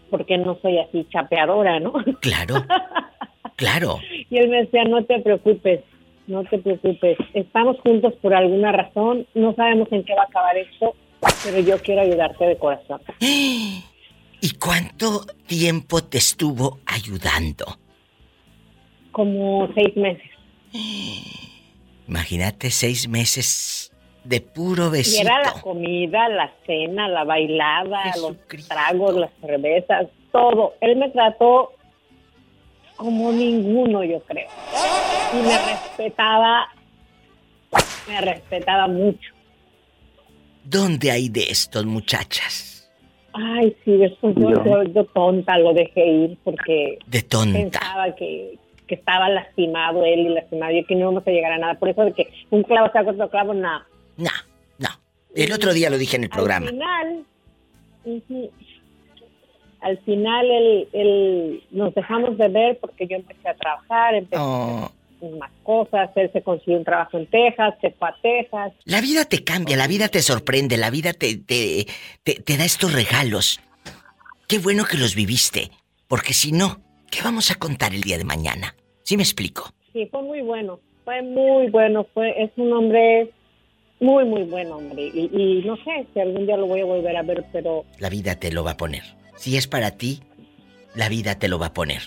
porque no soy así chapeadora, ¿no? Claro, claro. Y él me decía, no te preocupes, no te preocupes, estamos juntos por alguna razón, no sabemos en qué va a acabar esto, pero yo quiero ayudarte de corazón. ¿Y cuánto tiempo te estuvo ayudando? Como seis meses. Imagínate seis meses de puro Y besito. era la comida, la cena, la bailada, los tragos, las cervezas, todo. Él me trató como ninguno, yo creo. Y me respetaba me respetaba mucho. ¿Dónde hay de estos muchachas? Ay, sí, después yo, Yo. yo- tonta lo dejé ir porque De tonta. pensaba que, que estaba lastimado él y lastimado yo que no íbamos a llegar a nada. Por eso de que un clavo saca otro clavo, nada. No, no. El otro día lo dije en el programa. Al final, al final él, él- nos dejamos de ver porque yo empecé a trabajar, empecé Oh. a hacer más cosas, él se consiguió un trabajo en Texas, se fue a Texas. La vida te cambia, la vida te sorprende, la vida te, te, te, te da estos regalos. Qué bueno que los viviste, porque si no, ¿qué vamos a contar el día de mañana? ¿Sí me explico? Sí, fue muy bueno, fue muy bueno, fue es un hombre muy, muy buen hombre. Y, y no sé si algún día lo voy a volver a ver, pero La vida te lo va a poner. Si es para ti, la vida te lo va a poner.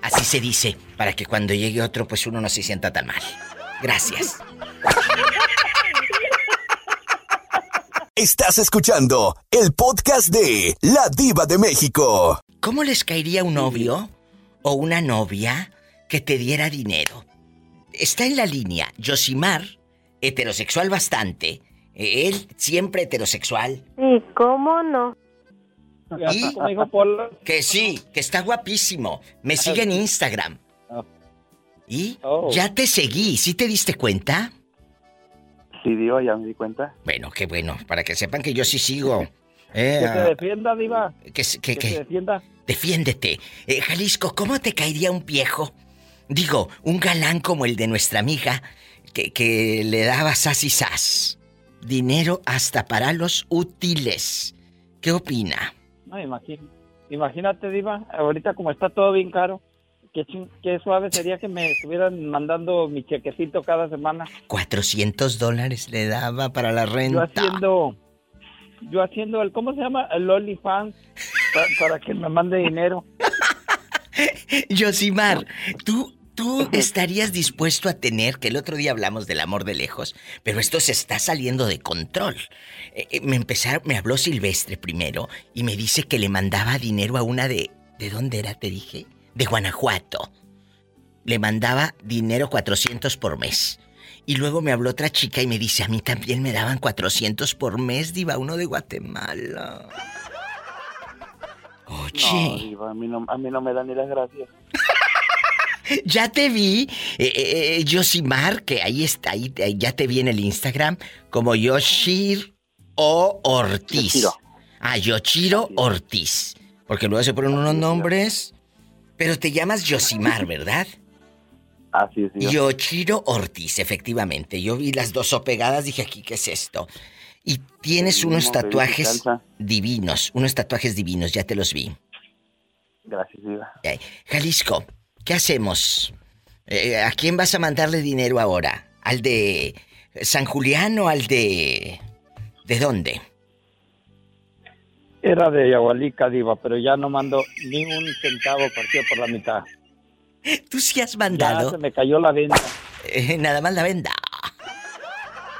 Así se dice, para que cuando llegue otro, pues uno no se sienta tan mal. Gracias. Estás escuchando el podcast de La Diva de México. ¿Cómo les caería un novio o una novia que te diera dinero? Está en la línea Yosimar, heterosexual bastante. Él siempre heterosexual. ¿Y cómo no? Y que sí, que está guapísimo. Me sigue en Instagram. Y ya te seguí, ¿sí te diste cuenta? Sí, Diva, ya me di cuenta. Bueno, qué bueno, para que sepan que yo sí sigo. Eh, Que ah, te defienda, Diva. que, s- que- Que que- te defienda. Defiéndete. Eh, Jalisco, ¿cómo te caería un viejo? Digo, un galán como el de nuestra amiga, que, que le daba sas y sas. Dinero hasta para los útiles. ¿Qué opina? No, imagín- imagínate, Diva, ahorita como está todo bien caro, qué, qué suave sería que me estuvieran mandando mi chequecito cada semana. 400 dólares le daba para la Yo renta. haciendo, yo haciendo el, ¿cómo se llama? El OnlyFans, pa- para que me mande dinero. Yosimar, ¿tú, tú estarías dispuesto a tener, que el otro día hablamos del amor de lejos, pero esto se está saliendo de control. Eh, eh, me empezaron, me habló Silvestre primero y me dice que le mandaba dinero a una de, ¿de dónde era? Te dije, de Guanajuato. Le mandaba dinero 400 por mes. Y luego me habló otra chica y me dice, a mí también me daban 400 por mes, diva, uno de Guatemala. Oye. No, Diva, a mí no, a mí no me dan ni las gracias. Ya te vi, eh, eh, eh, Yosimar, que ahí está, ahí, ya te vi en el Instagram, como Yoshir o Ortiz. Yoshiro. Ah, Yoshiro Ortiz. Porque luego se ponen unos nombres. Pero te llamas Yosimar, ¿verdad? Así es. Yoshiro Ortiz, efectivamente. Yo vi las dos pegadas, dije aquí, ¿qué es esto? Y tienes unos tatuajes divinos, unos tatuajes divinos, ya te los vi. Gracias, Diva. Jalisco, ¿qué hacemos? Eh, ¿A quién vas a mandarle dinero ahora? ¿Al de San Julián o al de... ¿De dónde? Era de Yagualica, Diva, pero ya no mando ni un centavo partido por la mitad. Tú sí has Ya mandado. se me cayó la venta. Eh, nada más la venda.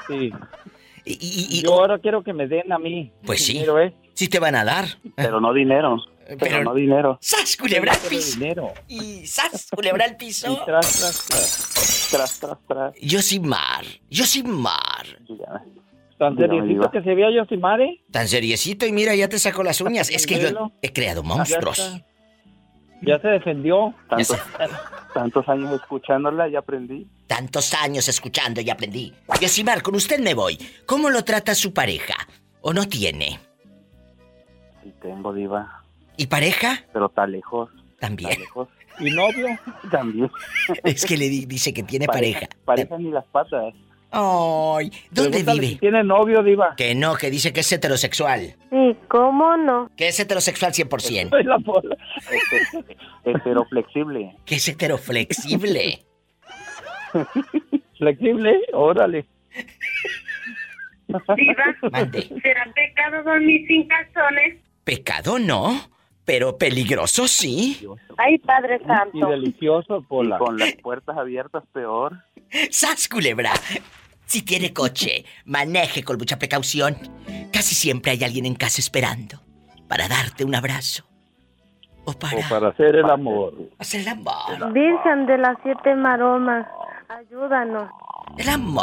Sí. Y, Yo ahora quiero que me den a mí. Pues sí. dinero, ¿eh? Sí te van a dar. Pero no dinero. Pero, Pero- no dinero. ¡Sas, culebra al piso! dinero. Y ¡sas, culebra al piso! Y tras, tras, tras. Tras, tras, tras. Yosimar, Yosimar. Tan Dígame, seriecito Diva. que se veía Yosimare. Tan seriecito y mira, ya te sacó las uñas. Es que yo he creado monstruos. Ya se defendió. Tantos- tantos años escuchándola y aprendí. Tantos años escuchando y aprendí. Yosimar, con usted me voy. ¿Cómo lo trata su pareja? ¿O no tiene? Sí tengo, Diva. ¿Y pareja? Pero está lejos. También. Está lejos. ¿Y novio? También. Es que le di- dice que tiene pareja. Pareja ni las patas. Ay, ¿dónde Pregúntale vive? si tiene novio, Diva. Que no, que dice que es heterosexual. ¿Y cómo no? Que es heterosexual 100%. Soy la bola. Este, Heteroflexible. Que es heteroflexible. Flexible, órale. Diva, Mande. ¿será pecado dormir sin calzones? Pecado no, pero peligroso sí. Ay, Padre Y Santo. delicioso, Pola. con las puertas abiertas, peor. ¡Sas, culebra! Si tiene coche, maneje con mucha precaución. Casi siempre hay alguien en casa esperando para darte un abrazo. O para O para hacer el amor. hacer el amor. Virgen de las siete maromas, ayúdanos. El amor.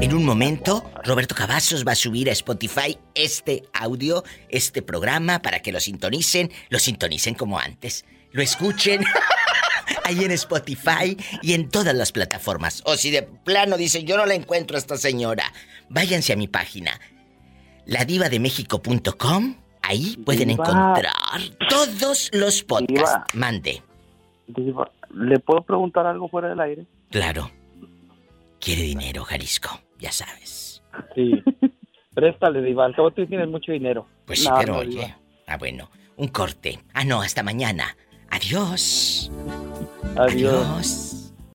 En un momento, Roberto Cavazos va a subir a Spotify este audio, este programa, para que lo sintonicen, lo sintonicen como antes, lo escuchen ahí en Spotify y en todas las plataformas. O si de plano dicen, yo no la encuentro a esta señora, váyanse a mi página, ladivademexico.com. Ahí pueden Diva. encontrar todos los podcasts. Mande. Diva, ¿le puedo preguntar algo fuera del aire? Claro. Quiere dinero, Jalisco, ya sabes. Sí. Préstale. Al cabo tú tienes mucho dinero. Pues sí, pero oye. Ah, bueno. Un corte. Ah, no, hasta mañana. Adiós. Adiós. Adiós.